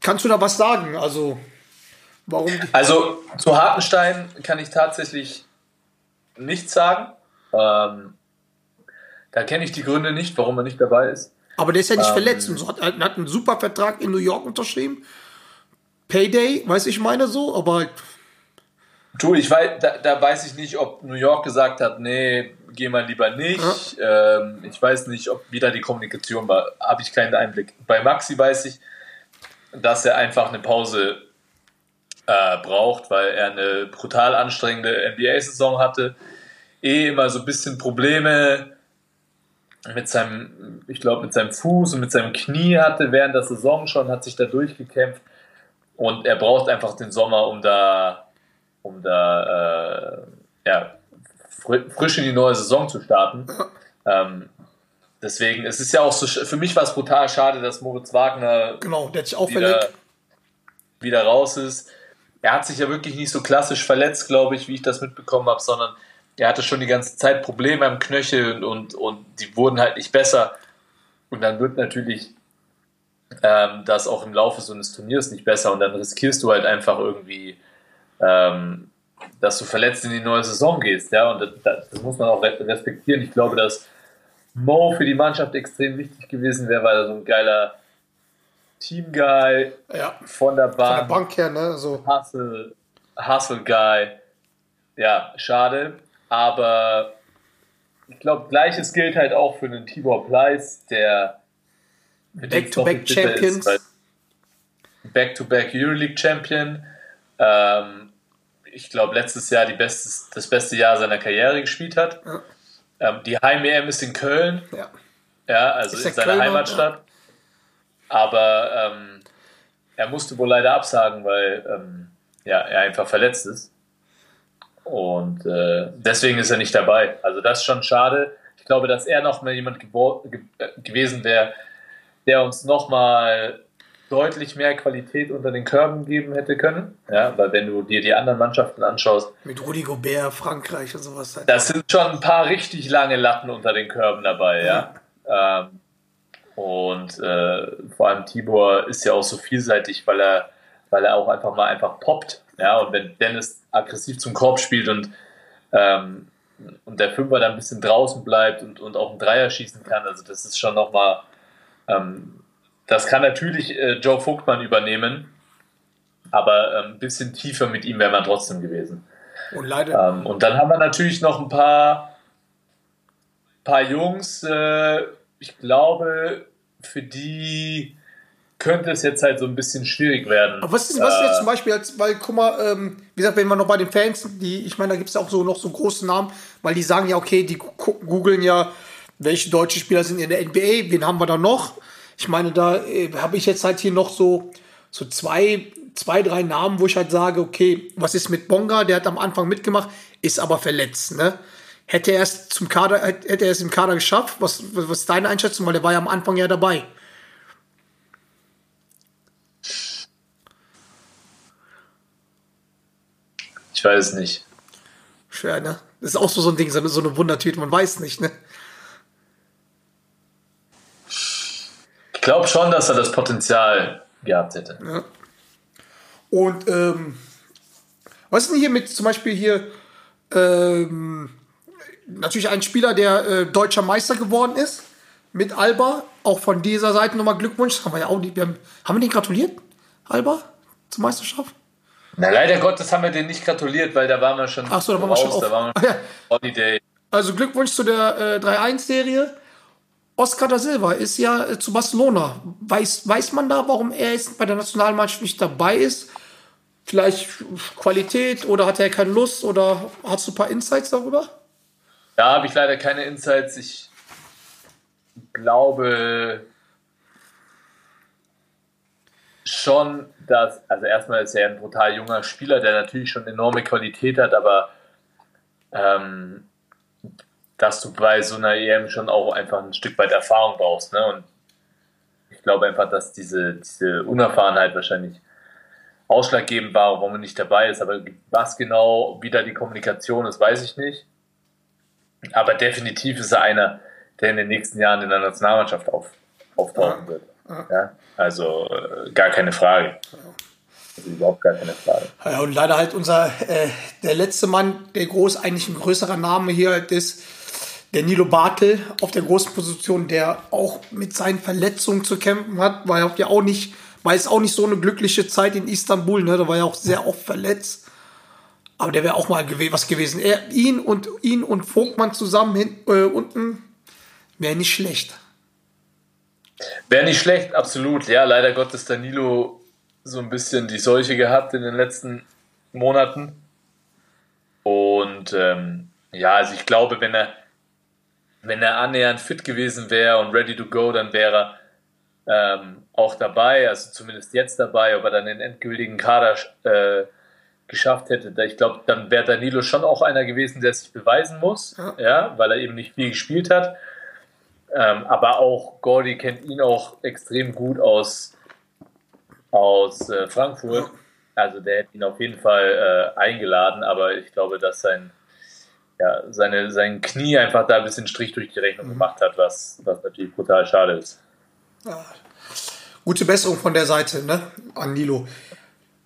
kannst du da was sagen? Also, warum? Also zu Hartenstein kann ich tatsächlich nichts sagen. Ähm, da kenne ich die Gründe nicht, warum er nicht dabei ist. Aber der ist ja nicht Ähm. verletzt und so hat, hat einen super Vertrag in New York unterschrieben. Payday, weiß ich meine so, aber Du, ich weiß, da, da weiß ich nicht, ob New York gesagt hat, nee, geh mal lieber nicht. Ähm, ich weiß nicht, ob wieder die Kommunikation war. Habe ich keinen Einblick. Bei Maxi weiß ich, dass er einfach eine Pause äh, braucht, weil er eine brutal anstrengende NBA-Saison hatte. Eh immer so ein bisschen Probleme mit seinem, ich glaube, mit seinem Fuß und mit seinem Knie hatte während der Saison schon, hat sich da durchgekämpft. Und er braucht einfach den Sommer, um da, um da äh, ja, fr frisch in die neue Saison zu starten. Ähm, deswegen, es ist ja auch so, für mich war es brutal schade, dass Moritz Wagner Genau, der sich auch wieder, verletzt. wieder raus ist. Er hat sich ja wirklich nicht so klassisch verletzt, glaube ich, wie ich das mitbekommen habe, sondern er hatte schon die ganze Zeit Probleme am Knöchel und, und, und die wurden halt nicht besser. Und dann wird natürlich ähm, das auch im Laufe so eines Turniers nicht besser und dann riskierst du halt einfach irgendwie, ähm, dass du verletzt in die neue Saison gehst. Ja, und das, das muss man auch re- respektieren. Ich glaube, dass Mo für die Mannschaft extrem wichtig gewesen wäre, weil er so ein geiler Teamguy Ja, von der von der Bank, Bank her, ne? So. Hustle, Hustle Guy. Ja, schade. Aber ich glaube, gleiches gilt halt auch für den Tibor Pleiss, der den Back-to-back doppelt bitter Champions. weil- Back-to-back Euroleague Champion. Ähm, ich glaube, letztes Jahr die bestes, das beste Jahr seiner Karriere gespielt hat. Ja. Ähm, die Heim-EM ist in Köln. Ja. Ja, also Ist in seiner Kölner, Heimatstadt. Aber ähm, er musste wohl leider absagen, weil ähm, ja, er einfach verletzt ist. Und äh, deswegen ist er nicht dabei. Also das ist schon schade. Ich glaube, dass er noch mal jemand ge äh, gewesen wäre, der uns noch mal deutlich mehr Qualität unter den Körben geben hätte können. Ja, weil wenn du dir die anderen Mannschaften anschaust, Mit Rudi Gobert, Frankreich und sowas halt. das sind schon ein paar richtig lange Latten unter den Körben dabei, ja. Ähm, und äh, vor allem Tibor ist ja auch so vielseitig, weil er, weil er auch einfach mal einfach poppt. Ja, und wenn Dennis aggressiv zum Korb spielt und, ähm, und der Fünfer dann ein bisschen draußen bleibt und, und auch einen Dreier schießen kann, also das ist schon nochmal, ähm, das kann natürlich äh, Joe Vogtmann übernehmen, aber ähm, ein bisschen tiefer mit ihm wäre man trotzdem gewesen. Und leider, Ähm, und dann haben wir natürlich noch ein paar, paar Jungs, äh, ich glaube, für die könnte es jetzt halt so ein bisschen schwierig werden. Aber was ist, was ist Äh, jetzt zum Beispiel, als, weil, guck mal, ähm, wie gesagt, wenn wir noch bei den Fans, die, ich meine, da gibt es auch so noch so große Namen, weil die sagen ja, okay, die googeln ja, welche deutsche Spieler sind in der NBA, wen haben wir da noch? Ich meine, da äh, habe ich jetzt halt hier noch so, so zwei, zwei, drei Namen, wo ich halt sage, okay, was ist mit Bonga? Der hat am Anfang mitgemacht, ist aber verletzt, ne? Hätte er es zum Kader, hätte er es im Kader geschafft? Was, was was ist deine Einschätzung? Weil der war ja am Anfang ja dabei. Ich weiß es nicht. Schwer, ne? Das ist auch so, so ein Ding, so eine, Wundertüte, man weiß nicht, ne? Ich glaube schon, dass er das Potenzial gehabt hätte. Und ähm, was ist denn hier mit zum Beispiel hier ähm, natürlich ein Spieler, der äh, deutscher Meister geworden ist mit Alba. Auch von dieser Seite nochmal Glückwunsch. Haben wir ja auch nicht, wir haben, haben wir den gratuliert, Alba, zur Meisterschaft? Na, leider Gottes haben wir den nicht gratuliert, weil da waren wir schon Ach so, da waren wir schon raus, da auf. waren Ah, wir ja. Holiday. Also Glückwunsch zu der äh, 3-1-Serie. Oscar da Silva ist ja äh, zu Barcelona. Weiß, weiß man da, warum er jetzt bei der Nationalmannschaft nicht dabei ist? Vielleicht Qualität oder hat er keine Lust oder hast du ein paar Insights darüber? Da habe ich leider keine Insights. Ich glaube schon, dass, also erstmal ist er ein brutal junger Spieler, der natürlich schon enorme Qualität hat, aber ähm, dass du bei so einer EM schon auch einfach ein Stück weit Erfahrung brauchst. Ne? Und ich glaube einfach, dass diese, diese Unerfahrenheit wahrscheinlich ausschlaggebend war, warum er nicht dabei ist. Aber was genau wieder die Kommunikation ist, weiß ich nicht. Aber definitiv ist er einer, der in den nächsten Jahren in der Nationalmannschaft auf, auftauchen wird. Ja? Also äh, gar keine Frage. Also überhaupt gar keine Frage. Ja, und leider halt unser, äh, der letzte Mann, der groß, eigentlich ein größerer Name hier halt ist, der Nilo Bartel auf der großen Position, der auch mit seinen Verletzungen zu kämpfen hat, war ja auch- ja auch nicht, war jetzt auch nicht so eine glückliche Zeit in Istanbul, ne? Da war ja auch sehr oft verletzt. Aber der wäre auch mal gew was gewesen. Er, ihn und ihn und Vogtmann zusammen hin, äh, unten wäre nicht schlecht. Wäre nicht schlecht, absolut. Ja, leider Gottes Danilo so ein bisschen die Seuche gehabt in den letzten Monaten. Und ähm, ja, also ich glaube, wenn er, wenn er annähernd fit gewesen wäre und ready to go, dann wäre er ähm, auch dabei, also zumindest jetzt dabei, ob er dann den endgültigen Kader äh, geschafft hätte. Ich glaube, dann wäre Danilo schon auch einer gewesen, der sich beweisen muss, ja, ja weil er eben nicht viel gespielt hat. Ähm, aber auch Gordy kennt ihn auch extrem gut aus, aus äh, Frankfurt. Also der hätte ihn auf jeden Fall äh, eingeladen, aber ich glaube, dass sein, ja, seine, sein Knie einfach da ein bisschen Strich durch die Rechnung mhm. gemacht hat, was, was natürlich brutal schade ist. Ja. Gute Besserung von der Seite, ne, an Nilo.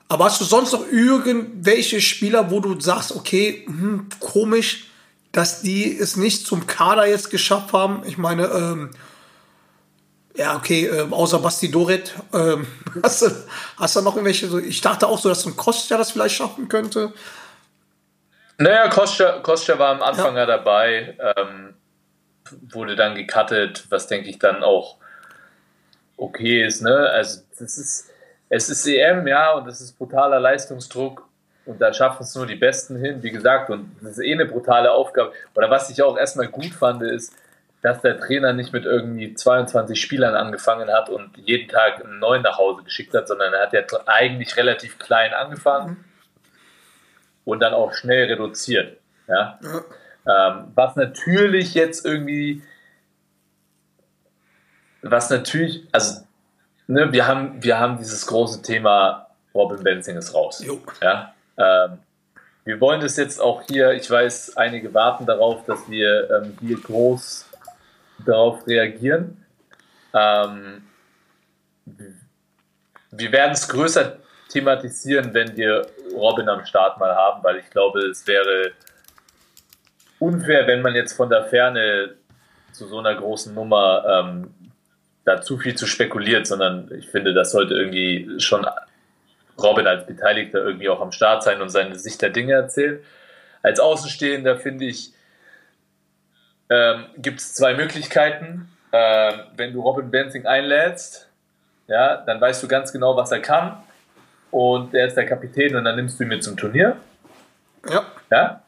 Aber hast du sonst noch irgendwelche Spieler, wo du sagst, okay, hm, komisch, dass die es nicht zum Kader jetzt geschafft haben? Ich meine, ähm, ja, okay, äh, außer Basti Doret, ähm, hast, du, hast du noch irgendwelche, so, ich dachte auch so, dass so ein Kostja das vielleicht schaffen könnte. Naja, Kostja, Kostja war am Anfang ja, ja dabei, ähm, wurde dann gecuttet, was denke ich dann auch okay ist, ne? Also das ist, es ist EM, ja, und es ist brutaler Leistungsdruck und da schaffen es nur die Besten hin, wie gesagt, und das ist eh eine brutale Aufgabe. Oder was ich auch erstmal gut fand, ist, dass der Trainer nicht mit irgendwie 22 Spielern angefangen hat und jeden Tag einen neuen nach Hause geschickt hat, sondern er hat ja eigentlich relativ klein angefangen mhm. und dann auch schnell reduziert. Ja? ja. Ähm, was natürlich jetzt irgendwie, was natürlich, also ne, wir, haben, wir haben dieses große Thema, Robin Benzing ist raus. Jo. Ja? Ähm, wir wollen das jetzt auch hier, ich weiß, einige warten darauf, dass wir ähm, hier groß darauf reagieren. Ähm, wir werden es größer thematisieren, wenn wir Robin am Start mal haben, weil ich glaube, es wäre unfair, wenn man jetzt von der Ferne zu so einer großen Nummer ähm, da zu viel zu spekuliert, sondern ich finde, das sollte irgendwie schon Robin als Beteiligter irgendwie auch am Start sein und seine Sicht der Dinge erzählen. Als Außenstehender finde ich, ähm, gibt es zwei Möglichkeiten. Ähm, wenn du Robin Benzing einlädst, ja, dann weißt du ganz genau, was er kann. Und er ist der Kapitän und dann nimmst du ihn mit zum Turnier. Ja. ja?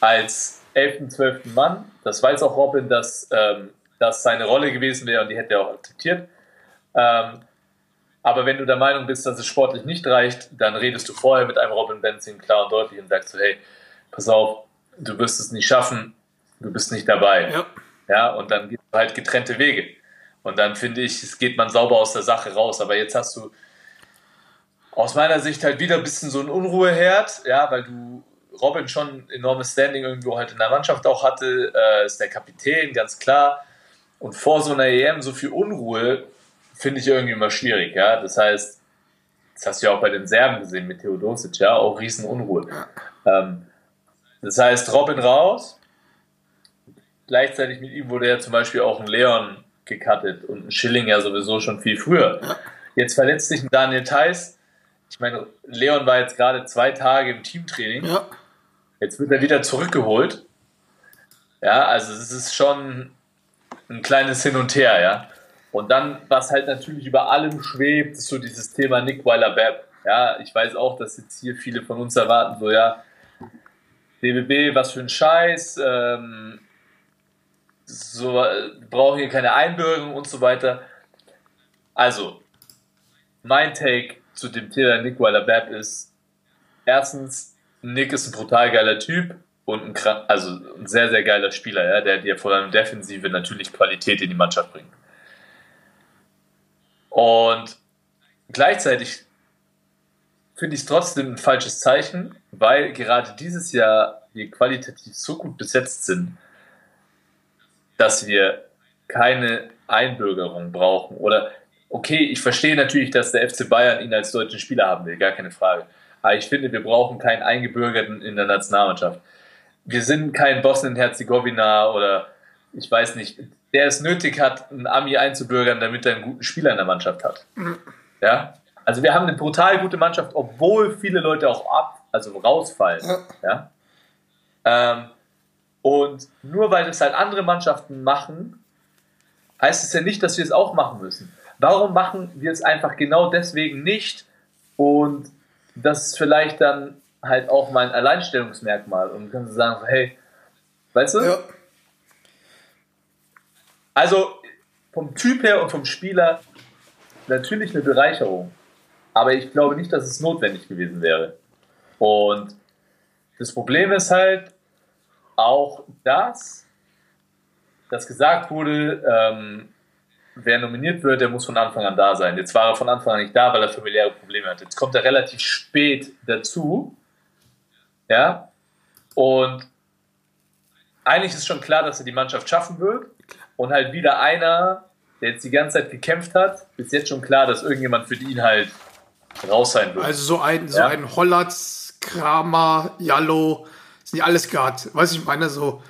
Als 11., 12. Mann, das weiß auch Robin, dass ähm, das seine Rolle gewesen wäre und die hätte er auch akzeptiert. Ähm, aber wenn du der Meinung bist, dass es sportlich nicht reicht, dann redest du vorher mit einem Robin Benzing klar und deutlich und sagst so, hey, pass auf, du wirst es nicht schaffen, du bist nicht dabei. Ja. ja und dann gibt es halt getrennte Wege. Und dann finde ich, es geht man sauber aus der Sache raus. Aber jetzt hast du aus meiner Sicht halt wieder ein bisschen so ein Unruheherd, ja, weil du Robin schon enormes Standing irgendwo halt in der Mannschaft auch hatte, äh, ist der Kapitän, ganz klar. Und vor so einer EM so viel Unruhe finde ich irgendwie immer schwierig, ja. Das heißt, das hast du ja auch bei den Serben gesehen mit Theodosic, ja, auch riesen Unruhe. Ähm, das heißt, Robin raus, gleichzeitig mit ihm wurde ja zum Beispiel auch ein Leon gecuttet und ein Schilling ja sowieso schon viel früher. Jetzt verletzt sich ein Daniel Theiss. Ich meine, Leon war jetzt gerade zwei Tage im Teamtraining. Ja. Jetzt wird er wieder zurückgeholt. Ja, also es ist schon ein kleines Hin und Her, ja. Und dann, was halt natürlich über allem schwebt, ist so dieses Thema Nick Weiler-Bepp. Ja, ich weiß auch, dass jetzt hier viele von uns erwarten, so ja, DBB, was für ein Scheiß, ähm, so, wir brauchen hier keine Einbürgerung und so weiter. Also, mein Take zu dem Thema Nick Weiler-Bepp ist, erstens, Nick ist ein brutal geiler Typ und ein, also ein sehr, sehr geiler Spieler, ja, der dir vor allem Defensive natürlich Qualität in die Mannschaft bringt. Und gleichzeitig finde ich es trotzdem ein falsches Zeichen, weil gerade dieses Jahr wir qualitativ so gut besetzt sind, dass wir keine Einbürgerung brauchen. Oder, okay, ich verstehe natürlich, dass der FC Bayern ihn als deutschen Spieler haben will, gar keine Frage. Aber ich finde, wir brauchen keinen Eingebürgerten in der Nationalmannschaft. Wir sind kein Bosnien-Herzegowina oder ich weiß nicht, der es nötig hat, einen Ami einzubürgern, damit er einen guten Spieler in der Mannschaft hat. Mhm. Ja? Also wir haben eine brutal gute Mannschaft, obwohl viele Leute auch ab, also rausfallen. Ja. Ähm, und nur weil das halt andere Mannschaften machen, heißt es ja nicht, dass wir es auch machen müssen. Warum machen wir es einfach genau deswegen nicht? Und das ist vielleicht dann halt auch mein Alleinstellungsmerkmal. Und können sie sagen, hey, weißt du? Ja. Also vom Typ her und vom Spieler natürlich eine Bereicherung. Aber ich glaube nicht, dass es notwendig gewesen wäre. Und das Problem ist halt auch das, dass gesagt wurde, ähm, wer nominiert wird, der muss von Anfang an da sein. Jetzt war er von Anfang an nicht da, weil er familiäre Probleme hat. Jetzt kommt er relativ spät dazu. Ja. Und eigentlich ist schon klar, dass er die Mannschaft schaffen wird. Und halt wieder einer, der jetzt die ganze Zeit gekämpft hat, ist jetzt schon klar, dass irgendjemand für ihn halt raus sein wird. Also so ein, so Ja. ein Hollatz, Kramer, Jallo, sind die alles gehabt. Weiß ich meine, so.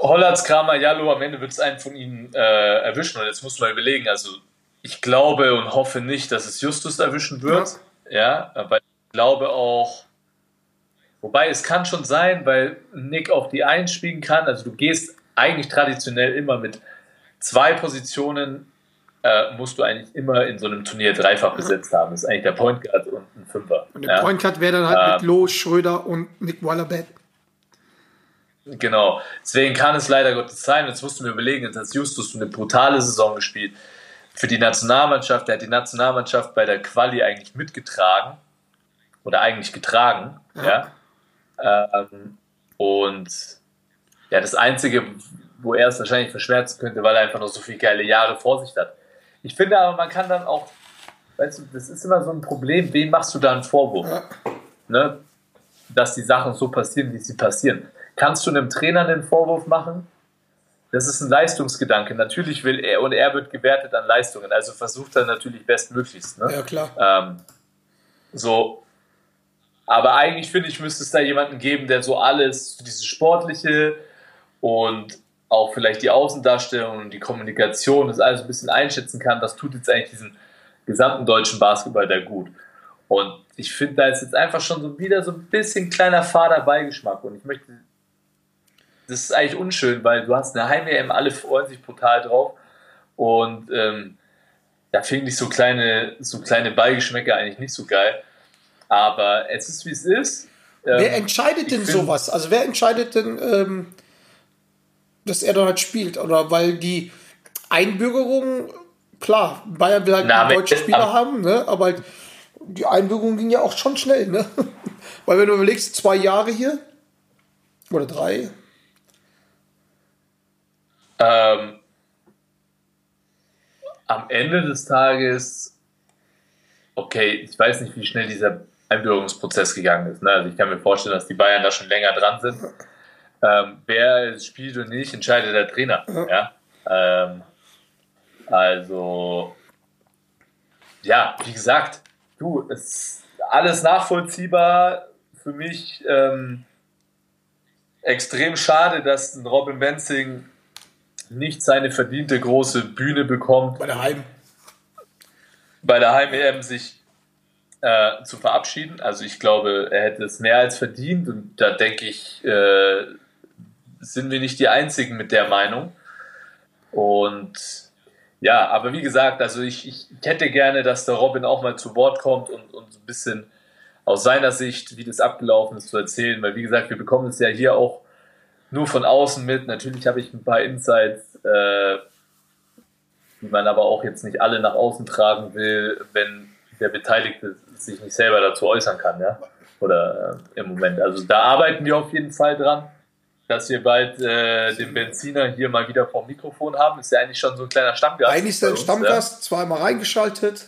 Hollands, Kramer, Jallo, am Ende wird es einen von ihnen äh, erwischen. Und jetzt muss man überlegen, also ich glaube und hoffe nicht, dass es Justus erwischen wird. Ja, aber ich glaube auch, wobei es kann schon sein, weil Nick auf die Eins spielen kann. Also du gehst eigentlich traditionell immer mit zwei Positionen, äh, musst du eigentlich immer in so einem Turnier dreifach besetzt haben. Das ist eigentlich der Point Guard und ein Fünfer. Und der ja. Point Guard wäre dann halt mit Ähm. Lo, Schröder und Nick Wallerbett. Genau. Deswegen kann es leider Gottes sein. Jetzt musst du mir überlegen, jetzt hat Justus eine brutale Saison gespielt. Für die Nationalmannschaft, der hat die Nationalmannschaft bei der Quali eigentlich mitgetragen. Oder eigentlich getragen. Ja. Ähm, und ja, das Einzige, wo er es wahrscheinlich verschmerzen könnte, weil er einfach noch so viele geile Jahre vor sich hat. Ich finde aber, man kann dann auch, weißt du, das ist immer so ein Problem, wem machst du da einen Vorwurf? Ne, dass die Sachen so passieren, wie sie passieren. Kannst du einem Trainer einen Vorwurf machen? Das ist ein Leistungsgedanke. Natürlich will er und er wird gewertet an Leistungen. Also versucht er natürlich bestmöglichst. Ne? Ja, klar. Ähm, so. Aber eigentlich finde ich, müsste es da jemanden geben, der so alles, dieses Sportliche und auch vielleicht die Außendarstellung und die Kommunikation, das alles ein bisschen einschätzen kann. Das tut jetzt eigentlich diesen gesamten deutschen Basketball da gut. Und ich finde, da ist jetzt einfach schon so wieder so ein bisschen kleiner fader Beigeschmack. Und ich möchte, das ist eigentlich unschön, weil du hast eine Heim-EM, alle freuen sich brutal drauf. Und ähm, da finde ich so kleine, so kleine Beigeschmäcker eigentlich nicht so geil. Aber es ist, wie es ist. Ähm, Wer entscheidet denn find- sowas? Also wer entscheidet denn, ähm, dass er dann halt spielt? Oder weil die Einbürgerung, klar, Bayern will halt Na, einen deutschen Spieler haben, ne? aber halt die Einbürgerung ging ja auch schon schnell. Ne? Weil wenn du überlegst, zwei Jahre hier oder drei, Ähm, am Ende des Tages, okay, ich weiß nicht, wie schnell dieser Einbürgerungsprozess gegangen ist. Ne? Also ich kann mir vorstellen, dass die Bayern da schon länger dran sind. Ähm, wer spielt und nicht, entscheidet der Trainer. Ja? Ähm, also, ja, wie gesagt, du, es ist alles nachvollziehbar. Für mich ähm, extrem schade, dass ein Robin Benzing nicht seine verdiente große Bühne bekommt, bei der Heim. bei der Heim-EM sich äh, zu verabschieden. Also ich glaube, er hätte es mehr als verdient und da denke ich, äh, sind wir nicht die Einzigen mit der Meinung. Und ja, aber wie gesagt, also ich, ich hätte gerne, dass der Robin auch mal zu Wort kommt und, und ein bisschen aus seiner Sicht, wie das abgelaufen ist, zu erzählen, weil wie gesagt, wir bekommen es ja hier auch nur von außen mit. Natürlich habe ich ein paar Insights, äh, die man aber auch jetzt nicht alle nach außen tragen will, wenn der Beteiligte sich nicht selber dazu äußern kann, ja. Oder äh, im Moment. Also da arbeiten wir auf jeden Fall dran, dass wir bald äh, den Benziner hier mal wieder vom Mikrofon haben. Ist ja eigentlich schon so ein kleiner Stammgast. Eigentlich ist er ein Stammgast, zweimal reingeschaltet.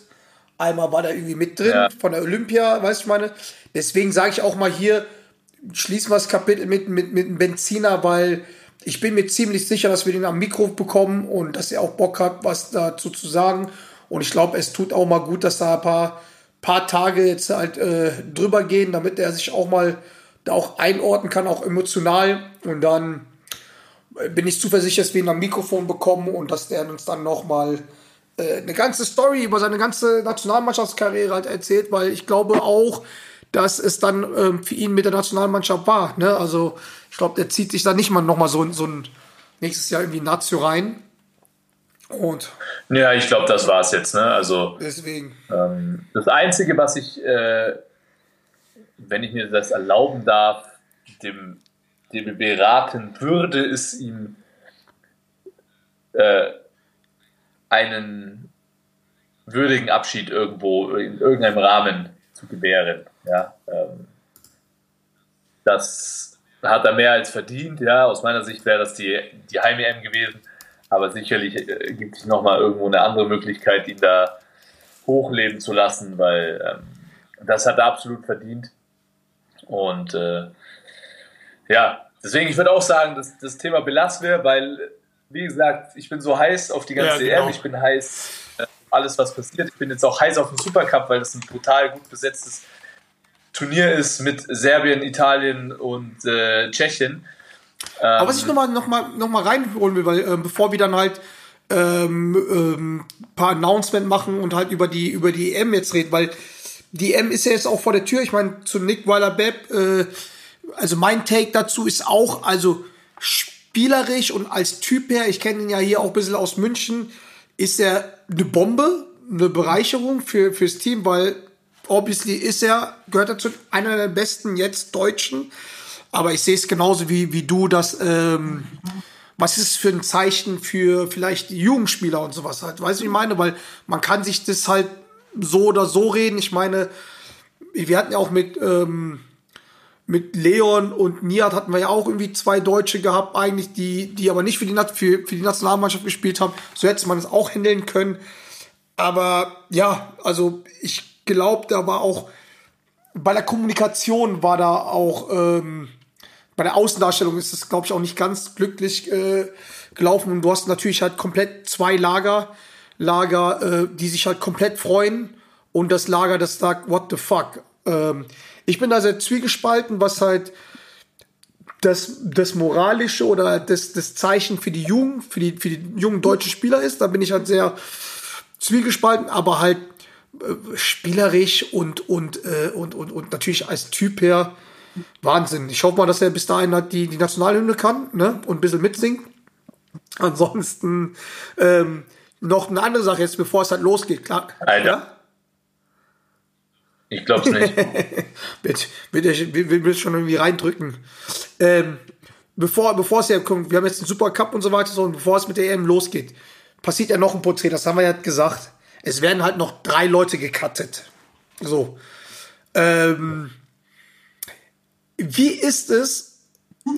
Einmal war der irgendwie mit drin Ja. von der Olympia, weißt du, ich meine. Deswegen sage ich auch mal hier, schließen wir das Kapitel mit, mit, mit dem Benziner, weil ich bin mir ziemlich sicher, dass wir den am Mikro bekommen und dass er auch Bock hat, was dazu zu sagen. Und ich glaube, es tut auch mal gut, dass da ein paar, paar Tage jetzt halt äh, drüber gehen, damit er sich auch mal auch einordnen kann, auch emotional. Und dann bin ich zuversichtlich, dass wir ihn am Mikrofon bekommen und dass der uns dann nochmal äh, eine ganze Story über seine ganze Nationalmannschaftskarriere halt erzählt, weil ich glaube auch, dass es dann ähm, für ihn mit der Nationalmannschaft war. Ne? Also ich glaube, der zieht sich da nicht mal nochmal so, so ein nächstes Jahr irgendwie Nazio rein. Und Ja, ich glaube, das war's jetzt. Ne? Also deswegen. Ähm, das Einzige, was ich, äh, wenn ich mir das erlauben darf, dem DBB raten würde, ist ihm äh, einen würdigen Abschied irgendwo in irgendeinem Rahmen zu gewähren. Ja, ähm, das hat er mehr als verdient. Ja, aus meiner Sicht wäre das die, die Heim-EM gewesen. Aber sicherlich äh, gibt es nochmal irgendwo eine andere Möglichkeit, ihn da hochleben zu lassen, weil ähm, das hat er absolut verdient. Und äh, ja, deswegen, ich würde auch sagen, dass das Thema belassen wir, weil, wie gesagt, ich bin so heiß auf die ganze Ja, genau. EM, ich bin heiß äh, alles, was passiert. Ich bin jetzt auch heiß auf den Supercup, weil das ein brutal gut besetztes Turnier ist mit Serbien, Italien und äh, Tschechien. Ähm, Aber was ich nochmal noch mal, noch mal reinholen will, weil ähm, bevor wir dann halt ähm, ähm, paar Announcement machen und halt über die über die EM jetzt reden, weil die EM ist ja jetzt auch vor der Tür. Ich meine, zu Nick Weiler-Bepp, äh, also mein Take dazu ist auch, also spielerisch und als Typ her, ich kenne ihn ja hier auch ein bisschen aus München, ist er eine Bombe, eine Bereicherung für, fürs Team, weil obviously ist er, gehört er zu einer der besten jetzt Deutschen. Aber ich sehe es genauso wie, wie du, dass, ähm, was ist für ein Zeichen für vielleicht Jugendspieler und sowas halt. Weißt du, ich meine? Weil man kann sich das halt so oder so reden. Ich meine, wir hatten ja auch mit, ähm, mit Leon und Nihat hatten wir ja auch irgendwie zwei Deutsche gehabt, eigentlich, die, die aber nicht für die, für, für die Nationalmannschaft gespielt haben. So hätte man es auch handeln können. Aber ja, also ich glaube, da war auch bei der Kommunikation war da auch ähm, bei der Außendarstellung ist es, glaube ich, auch nicht ganz glücklich äh, gelaufen. Und du hast natürlich halt komplett zwei Lager, Lager, äh, die sich halt komplett freuen und das Lager, das sagt, what the fuck. Ähm, ich bin da sehr zwiegespalten, was halt das, das moralische oder das, das Zeichen für die jungen, für die, für die jungen deutschen Spieler ist. Da bin ich halt sehr zwiegespalten, aber halt äh, spielerisch und, und, äh, und, und, und natürlich als Typ her Wahnsinn. Ich hoffe mal, dass er bis dahin halt die, die Nationalhymne kann ne? und ein bisschen mitsingen. Ansonsten ähm, noch eine andere Sache jetzt, bevor es halt losgeht. Klar, Alter. Ja? Ich glaube es nicht. Er- will, will, will schon irgendwie reindrücken. Ähm, bevor, bevor es ja kommt, wir haben jetzt den Supercup und so weiter, so, und bevor es mit der EM losgeht, passiert ja noch ein Porträt, das haben wir ja gesagt. Es werden halt noch drei Leute gecuttet. So. Ähm, wie ist es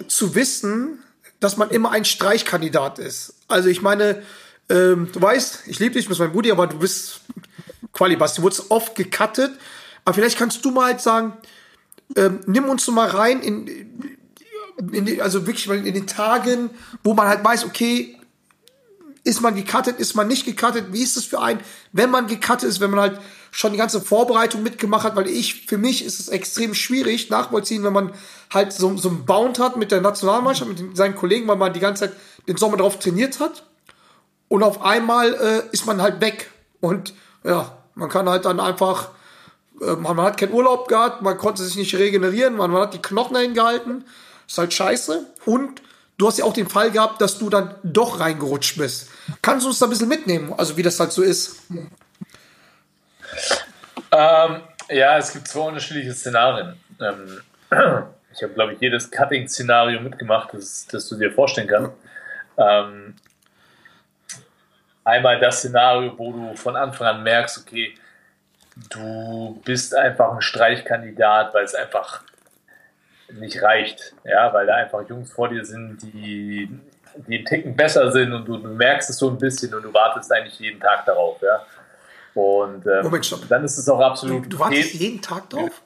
zu wissen, dass man immer ein Streichkandidat ist? Also ich meine, ähm, du weißt, ich liebe dich, du bist mein Buddy, aber du bist Qualibas, du wurdest oft gecuttet. Aber vielleicht kannst du mal halt sagen, ähm, nimm uns so mal rein in, in die, also wirklich in den Tagen, wo man halt weiß, okay, ist man gecuttet, ist man nicht gecuttet, wie ist es für einen, wenn man gecuttet ist, wenn man halt schon die ganze Vorbereitung mitgemacht hat, weil ich, für mich ist es extrem schwierig nachvollziehen, wenn man halt so, so einen Bound hat mit der Nationalmannschaft, mit seinen Kollegen, weil man die ganze Zeit den Sommer drauf trainiert hat und auf einmal äh, ist man halt weg und ja, man kann halt dann einfach äh, man, hat keinen Urlaub gehabt, man konnte sich nicht regenerieren, man, man hat die Knochen hingehalten. Ist halt scheiße. Und du hast ja auch den Fall gehabt, dass du dann doch reingerutscht bist. Kannst du uns da ein bisschen mitnehmen, also wie das halt so ist? Ähm, ja, es gibt zwei unterschiedliche Szenarien. Ähm, ich habe, glaube ich, jedes Cutting-Szenario mitgemacht, das, das du dir vorstellen kannst. Ähm, einmal das Szenario, wo du von Anfang an merkst, okay, du bist einfach ein Streichkandidat, weil es einfach nicht reicht. Ja, weil da einfach Jungs vor dir sind, die, die einen Ticken besser sind und du, du merkst es so ein bisschen und du wartest eigentlich jeden Tag darauf. Ja. Und ähm, Moment, stopp. dann ist es auch absolut Du wartest okay. jeden Tag drauf?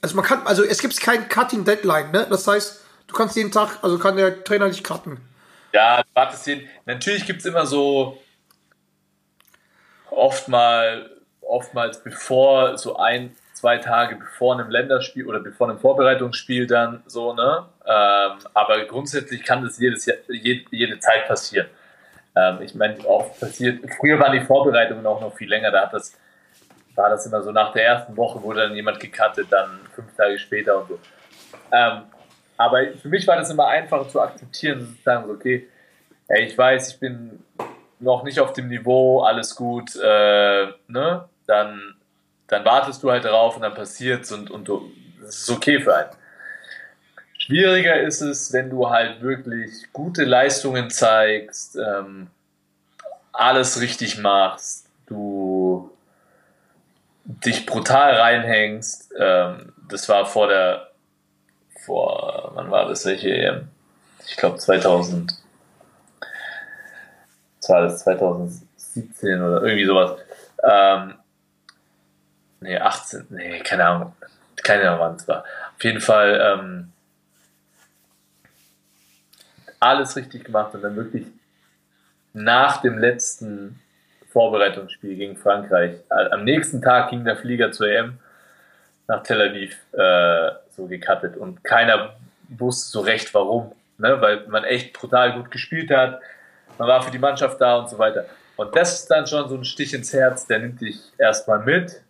Also man kann, also es gibt kein Cutting Deadline, ne? Das heißt, du kannst jeden Tag, also kann der Trainer dich cutten. Ja, du wartest jeden. Natürlich gibt es immer so oft mal, oftmals bevor, so ein, zwei Tage bevor einem Länderspiel oder bevor einem Vorbereitungsspiel dann so, ne? Ähm, aber grundsätzlich kann das jedes jede, jede Zeit passieren. Ähm, ich meine, oft passiert, früher waren die Vorbereitungen auch noch viel länger, da hat das, war das immer so nach der ersten Woche wurde dann jemand gecuttet, dann fünf Tage später und so. Ähm, aber für mich war das immer einfacher zu akzeptieren, zu sagen, okay, ey, ich weiß, ich bin noch nicht auf dem Niveau, alles gut, äh, ne? Dann, dann wartest du halt darauf und dann passiert's und, und du, das ist okay für einen. Schwieriger ist es, wenn du halt wirklich gute Leistungen zeigst, ähm, alles richtig machst, du dich brutal reinhängst. Ähm, das war vor der, vor, wann war das, welche EM? Ich glaube 2000, das war das 2017 oder irgendwie sowas. Ähm, nee, 18, nee, keine Ahnung, keine Ahnung, wann es war. Auf jeden Fall ähm, alles richtig gemacht und dann wirklich nach dem letzten Vorbereitungsspiel gegen Frankreich, äh, am nächsten Tag ging der Flieger zur EM nach Tel Aviv äh, so gecuttet und keiner wusste so recht warum, ne? weil man echt brutal gut gespielt hat, man war für die Mannschaft da und so weiter. Und das ist dann schon so ein Stich ins Herz, der nimmt dich erstmal mit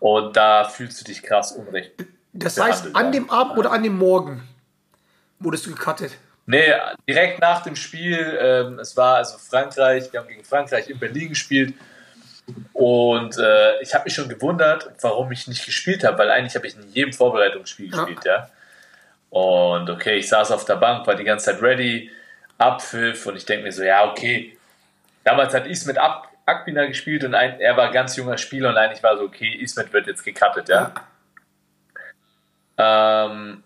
und da fühlst du dich krass unrecht. Das heißt, an dem Abend oder an dem Morgen wurdest du gecuttet. Nee, direkt nach dem Spiel, ähm, es war also Frankreich, wir haben gegen Frankreich in Berlin gespielt und äh, ich habe mich schon gewundert, warum ich nicht gespielt habe, weil eigentlich habe ich in jedem Vorbereitungsspiel Ja. gespielt, ja. Und okay, ich saß auf der Bank, war die ganze Zeit ready, Abpfiff und ich denke mir so, ja, okay. Damals hat Ismet Ab Akpina gespielt und ein, er war ganz junger Spieler und eigentlich war so, okay, Ismet wird jetzt gecuttet, ja. Ähm,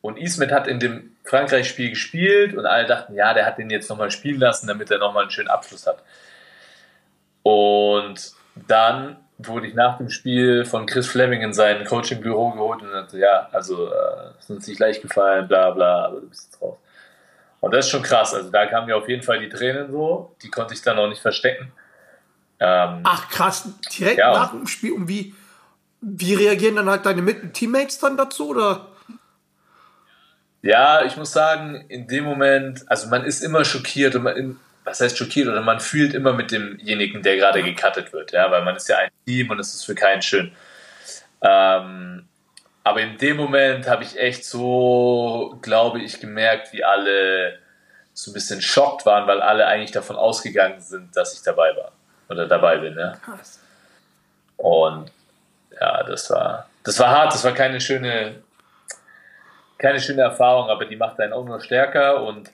und Ismet hat in dem Frankreich-Spiel gespielt und alle dachten, ja, der hat den jetzt nochmal spielen lassen, damit er nochmal einen schönen Abschluss hat. Und dann wurde ich nach dem Spiel von Chris Fleming in sein Coaching-Büro geholt und sagte, ja, also äh, ist uns nicht leicht gefallen, bla bla, aber du bist jetzt raus. Und das ist schon krass. Also da kamen mir auf jeden Fall die Tränen so, die konnte ich dann auch nicht verstecken. Ähm, Ach krass, direkt Ja. nach dem Spiel. Und wie, wie reagieren dann halt deine Mit Teammates dann dazu? Oder? Ja, ich muss sagen, in dem Moment, also man ist immer schockiert und man, in, was heißt schockiert oder man fühlt immer mit demjenigen, der gerade gecuttet wird, ja, weil man ist ja ein Team und es ist für keinen schön. Ähm, aber in dem Moment habe ich echt so, glaube ich, gemerkt, wie alle so ein bisschen schockt waren, weil alle eigentlich davon ausgegangen sind, dass ich dabei war oder dabei bin, ja. Krass. Und ja, das war, das war hart, das war keine schöne, keine schöne Erfahrung, aber die macht einen auch nur stärker. Und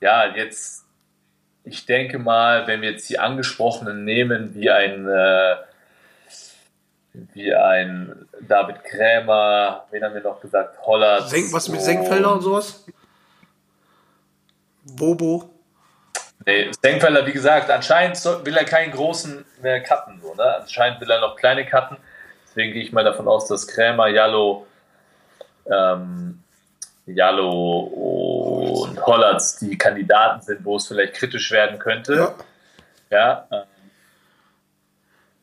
ja, jetzt, ich denke mal, wenn wir jetzt die Angesprochenen nehmen, wie ein, äh, wie ein David Krämer, wen haben wir noch gesagt? Hollert. Senk, was mit Senkfelder und sowas? Bobo. Nee, Senkfelder, wie gesagt, anscheinend will er keinen großen mehr cutten. So, ne? Anscheinend will er noch kleine cutten. Deswegen gehe ich mal davon aus, dass Krämer, Jallo, ähm, Jallo und Hollatz die Kandidaten sind, wo es vielleicht kritisch werden könnte. Ja. Ja.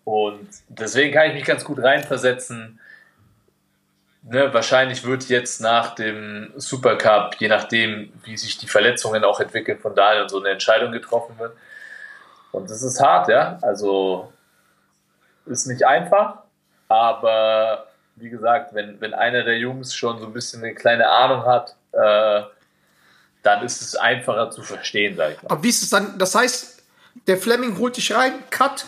Und deswegen kann ich mich ganz gut reinversetzen. Ne, wahrscheinlich wird jetzt nach dem Supercup, je nachdem, wie sich die Verletzungen auch entwickeln, von daher und so eine Entscheidung getroffen wird. Und das ist hart, ja. Also ist nicht einfach, aber wie gesagt, wenn, wenn einer der Jungs schon so ein bisschen eine kleine Ahnung hat, äh, dann ist es einfacher zu verstehen, sag ich mal. Aber wie ist es dann? Das heißt, der Fleming holt dich rein, cut.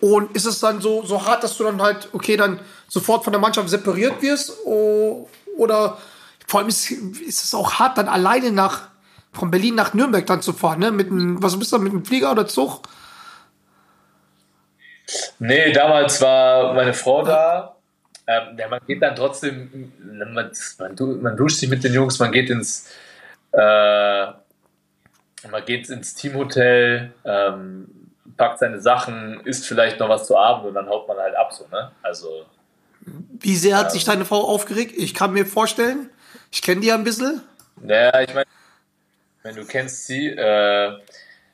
Und ist es dann so, so hart, dass du dann halt, okay, dann sofort von der Mannschaft separiert wirst? Oder vor allem ist, ist es auch hart, dann alleine nach, von Berlin nach Nürnberg dann zu fahren, ne? Mit einem, was bist du, mit einem Flieger oder Zug? Nee, damals war meine Frau da. Ähm, ja, man geht dann trotzdem, man, man duscht sich mit den Jungs, man geht ins, äh, man geht ins Teamhotel, ähm, packt seine Sachen, isst vielleicht noch was zu Abend und dann haut man halt ab so, ne? Also, Wie sehr hat sich deine Frau aufgeregt? Ich kann mir vorstellen, ich kenne die ja ein bisschen. naja, ich meine, wenn du kennst sie, äh,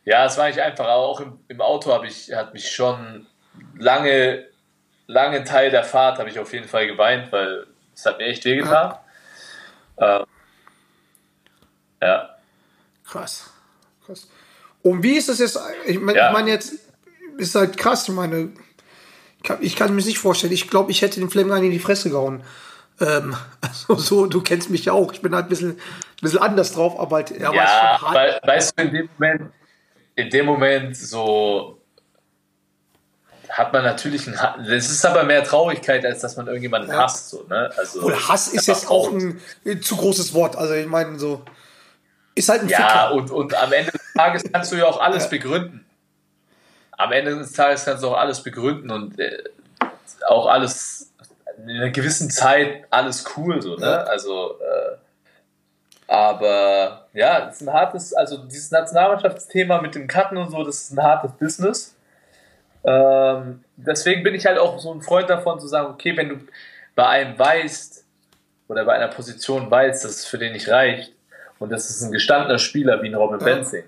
ja, es war nicht einfach, aber auch im, im Auto habe ich, hat mich schon lange, lange Teil der Fahrt habe ich auf jeden Fall geweint, weil es hat mir echt wehgetan. Ähm, ja. Krass. Krass. Und wie ist es jetzt? Ich meine Ja. ich meine jetzt, ist halt krass. Ich meine, ich kann, ich kann mir nicht vorstellen. Ich glaube, ich hätte den Fleming in die Fresse gehauen. Ähm, also so, du kennst mich ja auch. Ich bin halt ein bisschen, ein bisschen anders drauf, aber halt, Ja, hart. weil, weißt du, in dem Moment, in dem Moment so hat man natürlich ein das ist aber mehr Traurigkeit, als dass man irgendjemanden Ja. hasst. So, ne? also, Oder Hass ist jetzt auch ein, ein zu großes Wort. Also ich meine so, ist halt ein Ja, Ficker. und, und am Ende Tages kannst du ja auch alles begründen. am Ende des Tages kannst du auch alles begründen und äh, auch alles in einer gewissen Zeit alles cool, so, ne? Ja. Also, äh, aber ja, es ist ein hartes, also dieses Nationalmannschaftsthema mit dem Cutten und so, das ist ein hartes Business. Ähm, deswegen bin ich halt auch so ein Freund davon zu sagen, okay, wenn du bei einem weißt oder bei einer Position weißt, dass es für den nicht reicht und das ist ein gestandener Spieler wie ein Robin Ja. Benzing,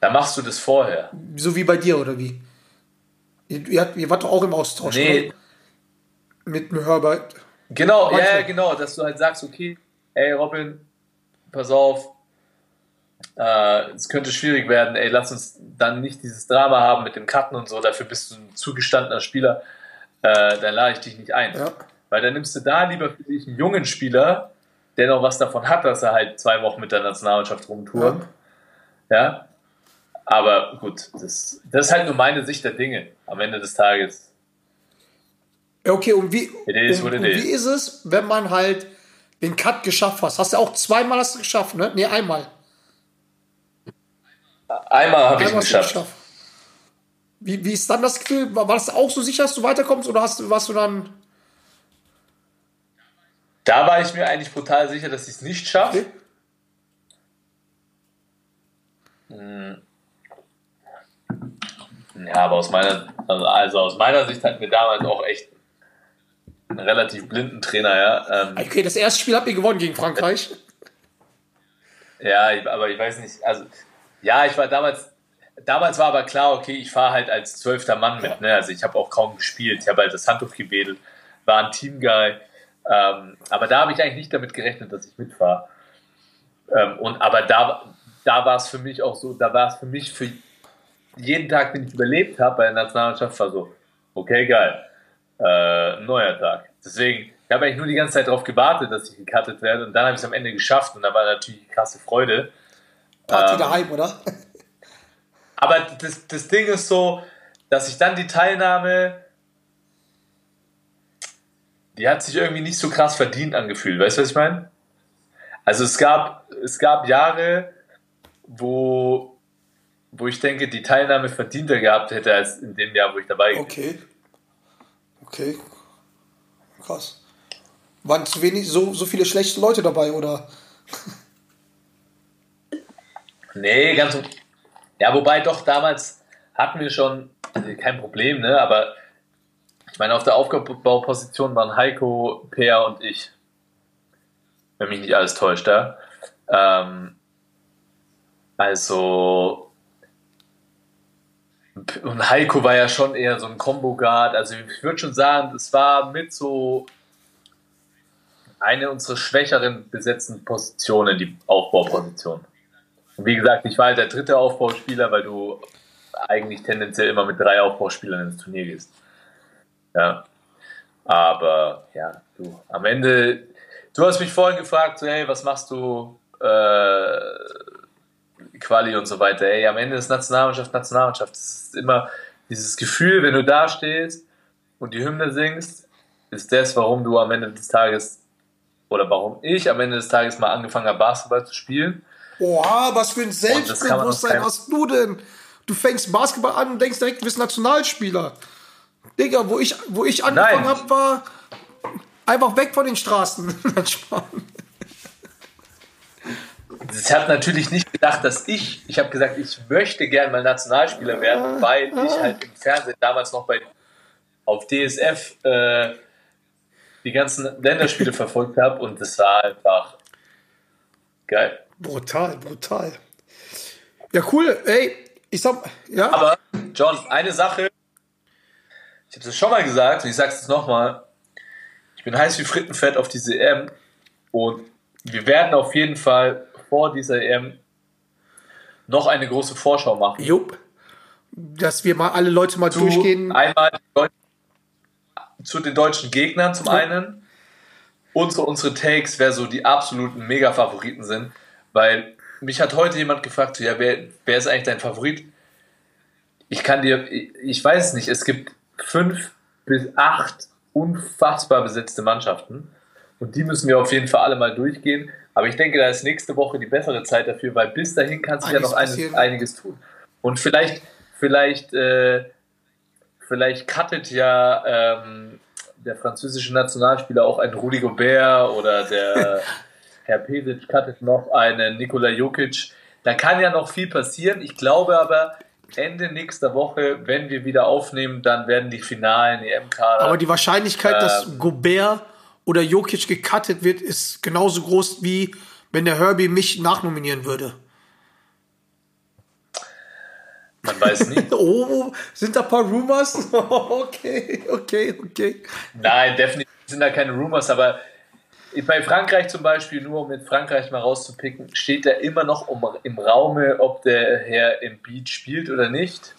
dann machst du das vorher. So wie bei dir, oder wie? Ihr, ihr, wart doch auch im Austausch, Nee, oder? Mit dem Herbert. Genau, ja, ja, genau, dass du halt sagst, okay, ey Robin, pass auf, äh, es könnte schwierig werden, ey, lass uns dann nicht dieses Drama haben mit dem Cutten und so, dafür bist du ein zugestandener Spieler, äh, dann lade ich dich nicht ein. Ja. Weil dann nimmst du da lieber für dich einen jungen Spieler, der noch was davon hat, dass er halt zwei Wochen mit der Nationalmannschaft rumtourt. Ja. Aber gut, das, das ist halt nur meine Sicht der Dinge am Ende des Tages. Okay, und wie, is und, und wie ist es, wenn man halt den Cut geschafft hast? Hast du auch zweimal hast du geschafft, ne? Nee, einmal. Einmal habe ich hast du geschafft. Wie, wie ist dann das Gefühl? War, war das auch so sicher, dass du weiterkommst oder hast, du- warst du dann. Da war ich mir eigentlich brutal sicher, dass ich es nicht schaffe. Okay. Ja, aber aus meiner, also- also aus meiner Sicht hatten wir damals auch echt einen relativ blinden Trainer, ja. Ähm, Okay, das erste Spiel habt ihr gewonnen gegen Frankreich. ja, aber ich weiß nicht, also ja, ich war damals, damals war aber klar, okay, ich fahre halt als zwölfter Mann mit, ne? Also ich habe auch kaum gespielt, ich habe halt das Handtuch gebedelt, war ein Teamguy, ähm, aber da habe ich eigentlich nicht damit gerechnet, dass ich mitfahre. Ähm, und aber da, da war es für mich auch so, da war es für mich für jeden Tag, den ich überlebt habe bei der Nationalmannschaft, war so, okay, geil, äh, neuer Tag. Deswegen, ich habe eigentlich nur die ganze Zeit darauf gewartet, dass ich gecuttet werde und dann habe ich es am Ende geschafft und da war natürlich krasse Freude. Party Ähm, daheim, oder? Aber das, das Ding ist so, dass ich dann die Teilnahme, die hat sich irgendwie nicht so krass verdient angefühlt. Weißt du, was ich meine? Also es gab, es gab Jahre, wo, wo ich denke, die Teilnahme verdienter gehabt hätte als in dem Jahr, wo ich dabei war. Okay. Okay. Krass. Waren zu wenig, so, so viele schlechte Leute dabei, oder? Nee, ganz. Ja, wobei doch damals hatten wir schon also kein Problem, ne? Aber ich meine, auf der Aufbauposition waren Heiko, Peer und ich. Wenn mich nicht alles täuscht, ja. Ähm, also. Und Heiko war ja schon eher so ein Combo-Guard. Also ich würde schon sagen, es war mit so eine unserer schwächeren besetzten Positionen, die Aufbauposition. Und wie gesagt, ich war halt der dritte Aufbauspieler, weil du eigentlich tendenziell immer mit drei Aufbauspielern ins Turnier gehst. Ja. Aber ja, du, am Ende, du hast mich vorhin gefragt, so, hey, was machst du, äh, Quali und so weiter. Ey, am Ende ist Nationalmannschaft, Nationalmannschaft. Das ist immer dieses Gefühl, wenn du da stehst und die Hymne singst, ist das, warum du am Ende des Tages oder warum ich am Ende des Tages mal angefangen habe, Basketball zu spielen. Oha, was für ein Selbstbewusstsein hast du denn? Du fängst Basketball an und denkst direkt, du bist Nationalspieler. Digga, wo ich, wo ich angefangen habe, war einfach weg von den Straßen. Ich habe natürlich nicht gedacht, dass ich, ich habe gesagt, ich möchte gern mal Nationalspieler werden, weil ich halt im Fernsehen damals noch bei auf DSF äh, die ganzen Länderspiele verfolgt habe und das war einfach geil. brutal, brutal. Ja, cool. Ey, ich sag, ja, Aber, John, eine Sache, ich habe es schon mal gesagt und ich sage es nochmal, ich bin heiß wie Frittenfett auf diese EM und wir werden auf jeden Fall vor dieser EM noch eine große Vorschau machen. jupp. Dass wir mal alle Leute mal zu durchgehen. einmal zu den deutschen Gegnern zum einen und zu unsere Takes, wer so die absoluten Mega-Favoriten sind, weil mich hat heute jemand gefragt, so, ja, wer, wer ist eigentlich dein Favorit? Ich kann dir, ich, ich weiß es nicht, es gibt fünf bis acht unfassbar besetzte Mannschaften und die müssen wir auf jeden Fall alle mal durchgehen, aber ich denke, da ist nächste Woche die bessere Zeit dafür, weil bis dahin kann sich ja Einiges noch passieren. einiges tun. Und vielleicht, vielleicht, äh, vielleicht cuttet ja ähm, der französische Nationalspieler auch einen Rudi Gobert oder der Herr Pesic cuttet noch einen Nikola Jokic. Da kann ja noch viel passieren. Ich glaube aber, Ende nächster Woche, wenn wir wieder aufnehmen, dann werden die finalen EM-Kader. Aber die Wahrscheinlichkeit, dass Ähm. Gobert oder Jokic gecuttet wird, ist genauso groß wie wenn der Herbie mich nachnominieren würde. man weiß nicht. Oh, sind da ein paar Rumors? okay, okay, okay. Nein, definitiv sind da keine Rumors, aber bei Frankreich zum Beispiel, nur um mit Frankreich mal rauszupicken, steht da immer noch um, im Raume, ob der Herr Embiid spielt oder nicht.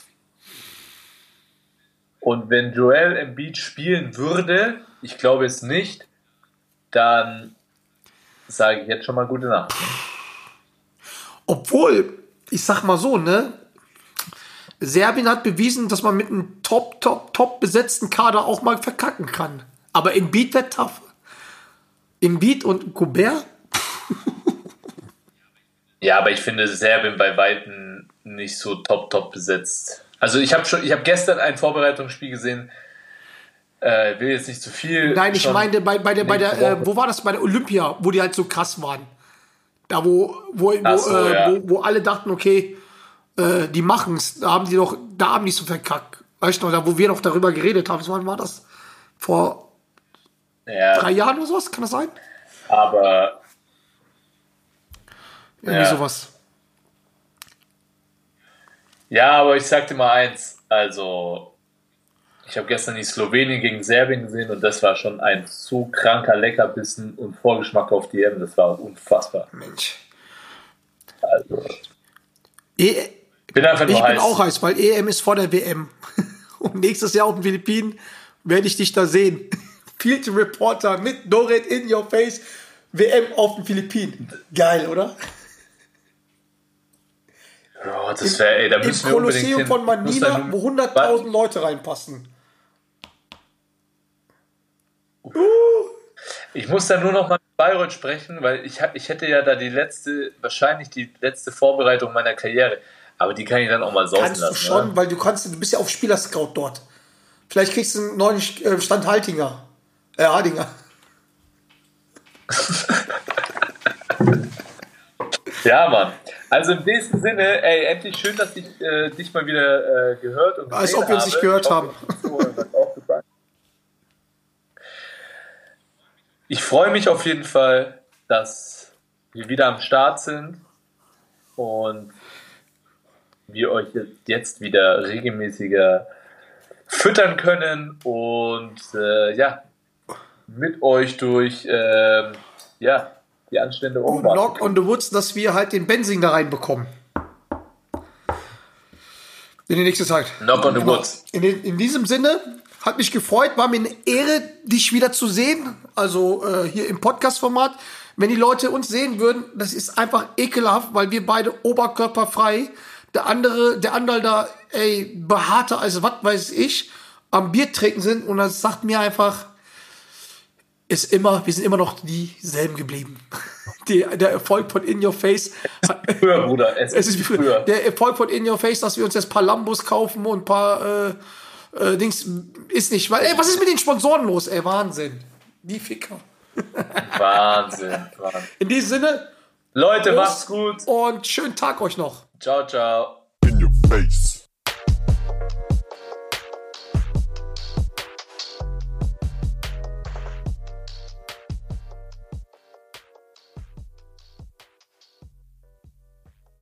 Und wenn Joel Embiid spielen würde, ich glaube es nicht, dann sage ich jetzt schon mal gute Nacht. Obwohl, ich sag mal so, ne? Serbien hat bewiesen, dass man mit einem top, top, top besetzten Kader auch mal verkacken kann. Aber Embiid wird tough. Embiid und Gobert? Ja, aber ich finde Serbien bei Weitem nicht so top, top besetzt. Also ich habe schon, ich habe gestern ein Vorbereitungsspiel gesehen. Äh, will jetzt nicht zu viel. Nein, ich meine bei, bei der, bei der äh, wo war das? Bei der Olympia, wo die halt so krass waren. Da, wo, wo, wo, so, äh, ja. wo, wo alle dachten, okay, äh, die machen's. Da haben die doch, da haben die so verkackt. Weißt du noch, da, wo wir noch darüber geredet haben. Wann war das? Vor ja, drei Jahren oder sowas? Kann das sein? aber Irgendwie Ja. sowas. ja, aber ich sag dir mal eins. Also ich habe gestern die Slowenien gegen Serbien gesehen und das war schon ein so kranker Leckerbissen und Vorgeschmack auf die EM. Das war unfassbar. Mensch. Also E bin einfach nur ich bin heiß. auch heiß, weil EM ist vor der WM. Und nächstes Jahr auf den Philippinen werde ich dich da sehen. Field Reporter mit Dorit in your face. WM auf den Philippinen. Geil, oder? Oh, das wäre, ey, da Im müssen wir unbedingt Kolosseum von Manila, wo 100.000 Leute reinpassen. Muss da nur noch mal mit Bayreuth sprechen, weil ich, ich hätte ja da die letzte, wahrscheinlich die letzte Vorbereitung meiner Karriere. Aber die kann ich dann auch mal sausen Kannst du lassen. schon, ne? weil du kannst, du bist ja auf Spielerscout dort. Vielleicht kriegst du einen neuen äh, Stand Haltinger. Äh, Hardinger. Ja, Mann. Also in diesem Sinne, ey, endlich schön, dass ich äh, dich mal wieder äh, gehört und Als ob wir uns nicht gehört haben. es ist so irgendwas aufgefallen. Ich freue mich auf jeden Fall, dass wir wieder am Start sind und wir euch jetzt- wieder regelmäßiger füttern können und äh, ja, mit euch durch ähm, ja, die Anstände Und umwarten. Knock on the Woods, dass wir halt den Benzing da reinbekommen. In die nächste Zeit. Knock on the Genau. woods. In, in diesem Sinne, hat mich gefreut, war mir eine Ehre, dich wieder zu sehen. Also äh, hier im Podcast-Format. Wenn die Leute uns sehen würden, das ist einfach ekelhaft, weil wir beide oberkörperfrei, der andere, der andere da, ey, behaarter als was weiß ich, am Bier trinken sind und das sagt mir einfach, ist immer, wir sind immer noch dieselben geblieben. Die, der Erfolg von In Your Face hat, Früher, Bruder. Es, es ist wie früher. Der Erfolg von In Your Face, dass wir uns jetzt ein paar Lambos kaufen und ein paar äh, äh, Dings, ist nicht. Weil, ey, was ist mit den Sponsoren los? Ey, Wahnsinn. Die Ficker. Wahnsinn, Wahnsinn. In diesem Sinne, Leute, macht's gut. und schönen Tag euch noch. Ciao, ciao. In your face.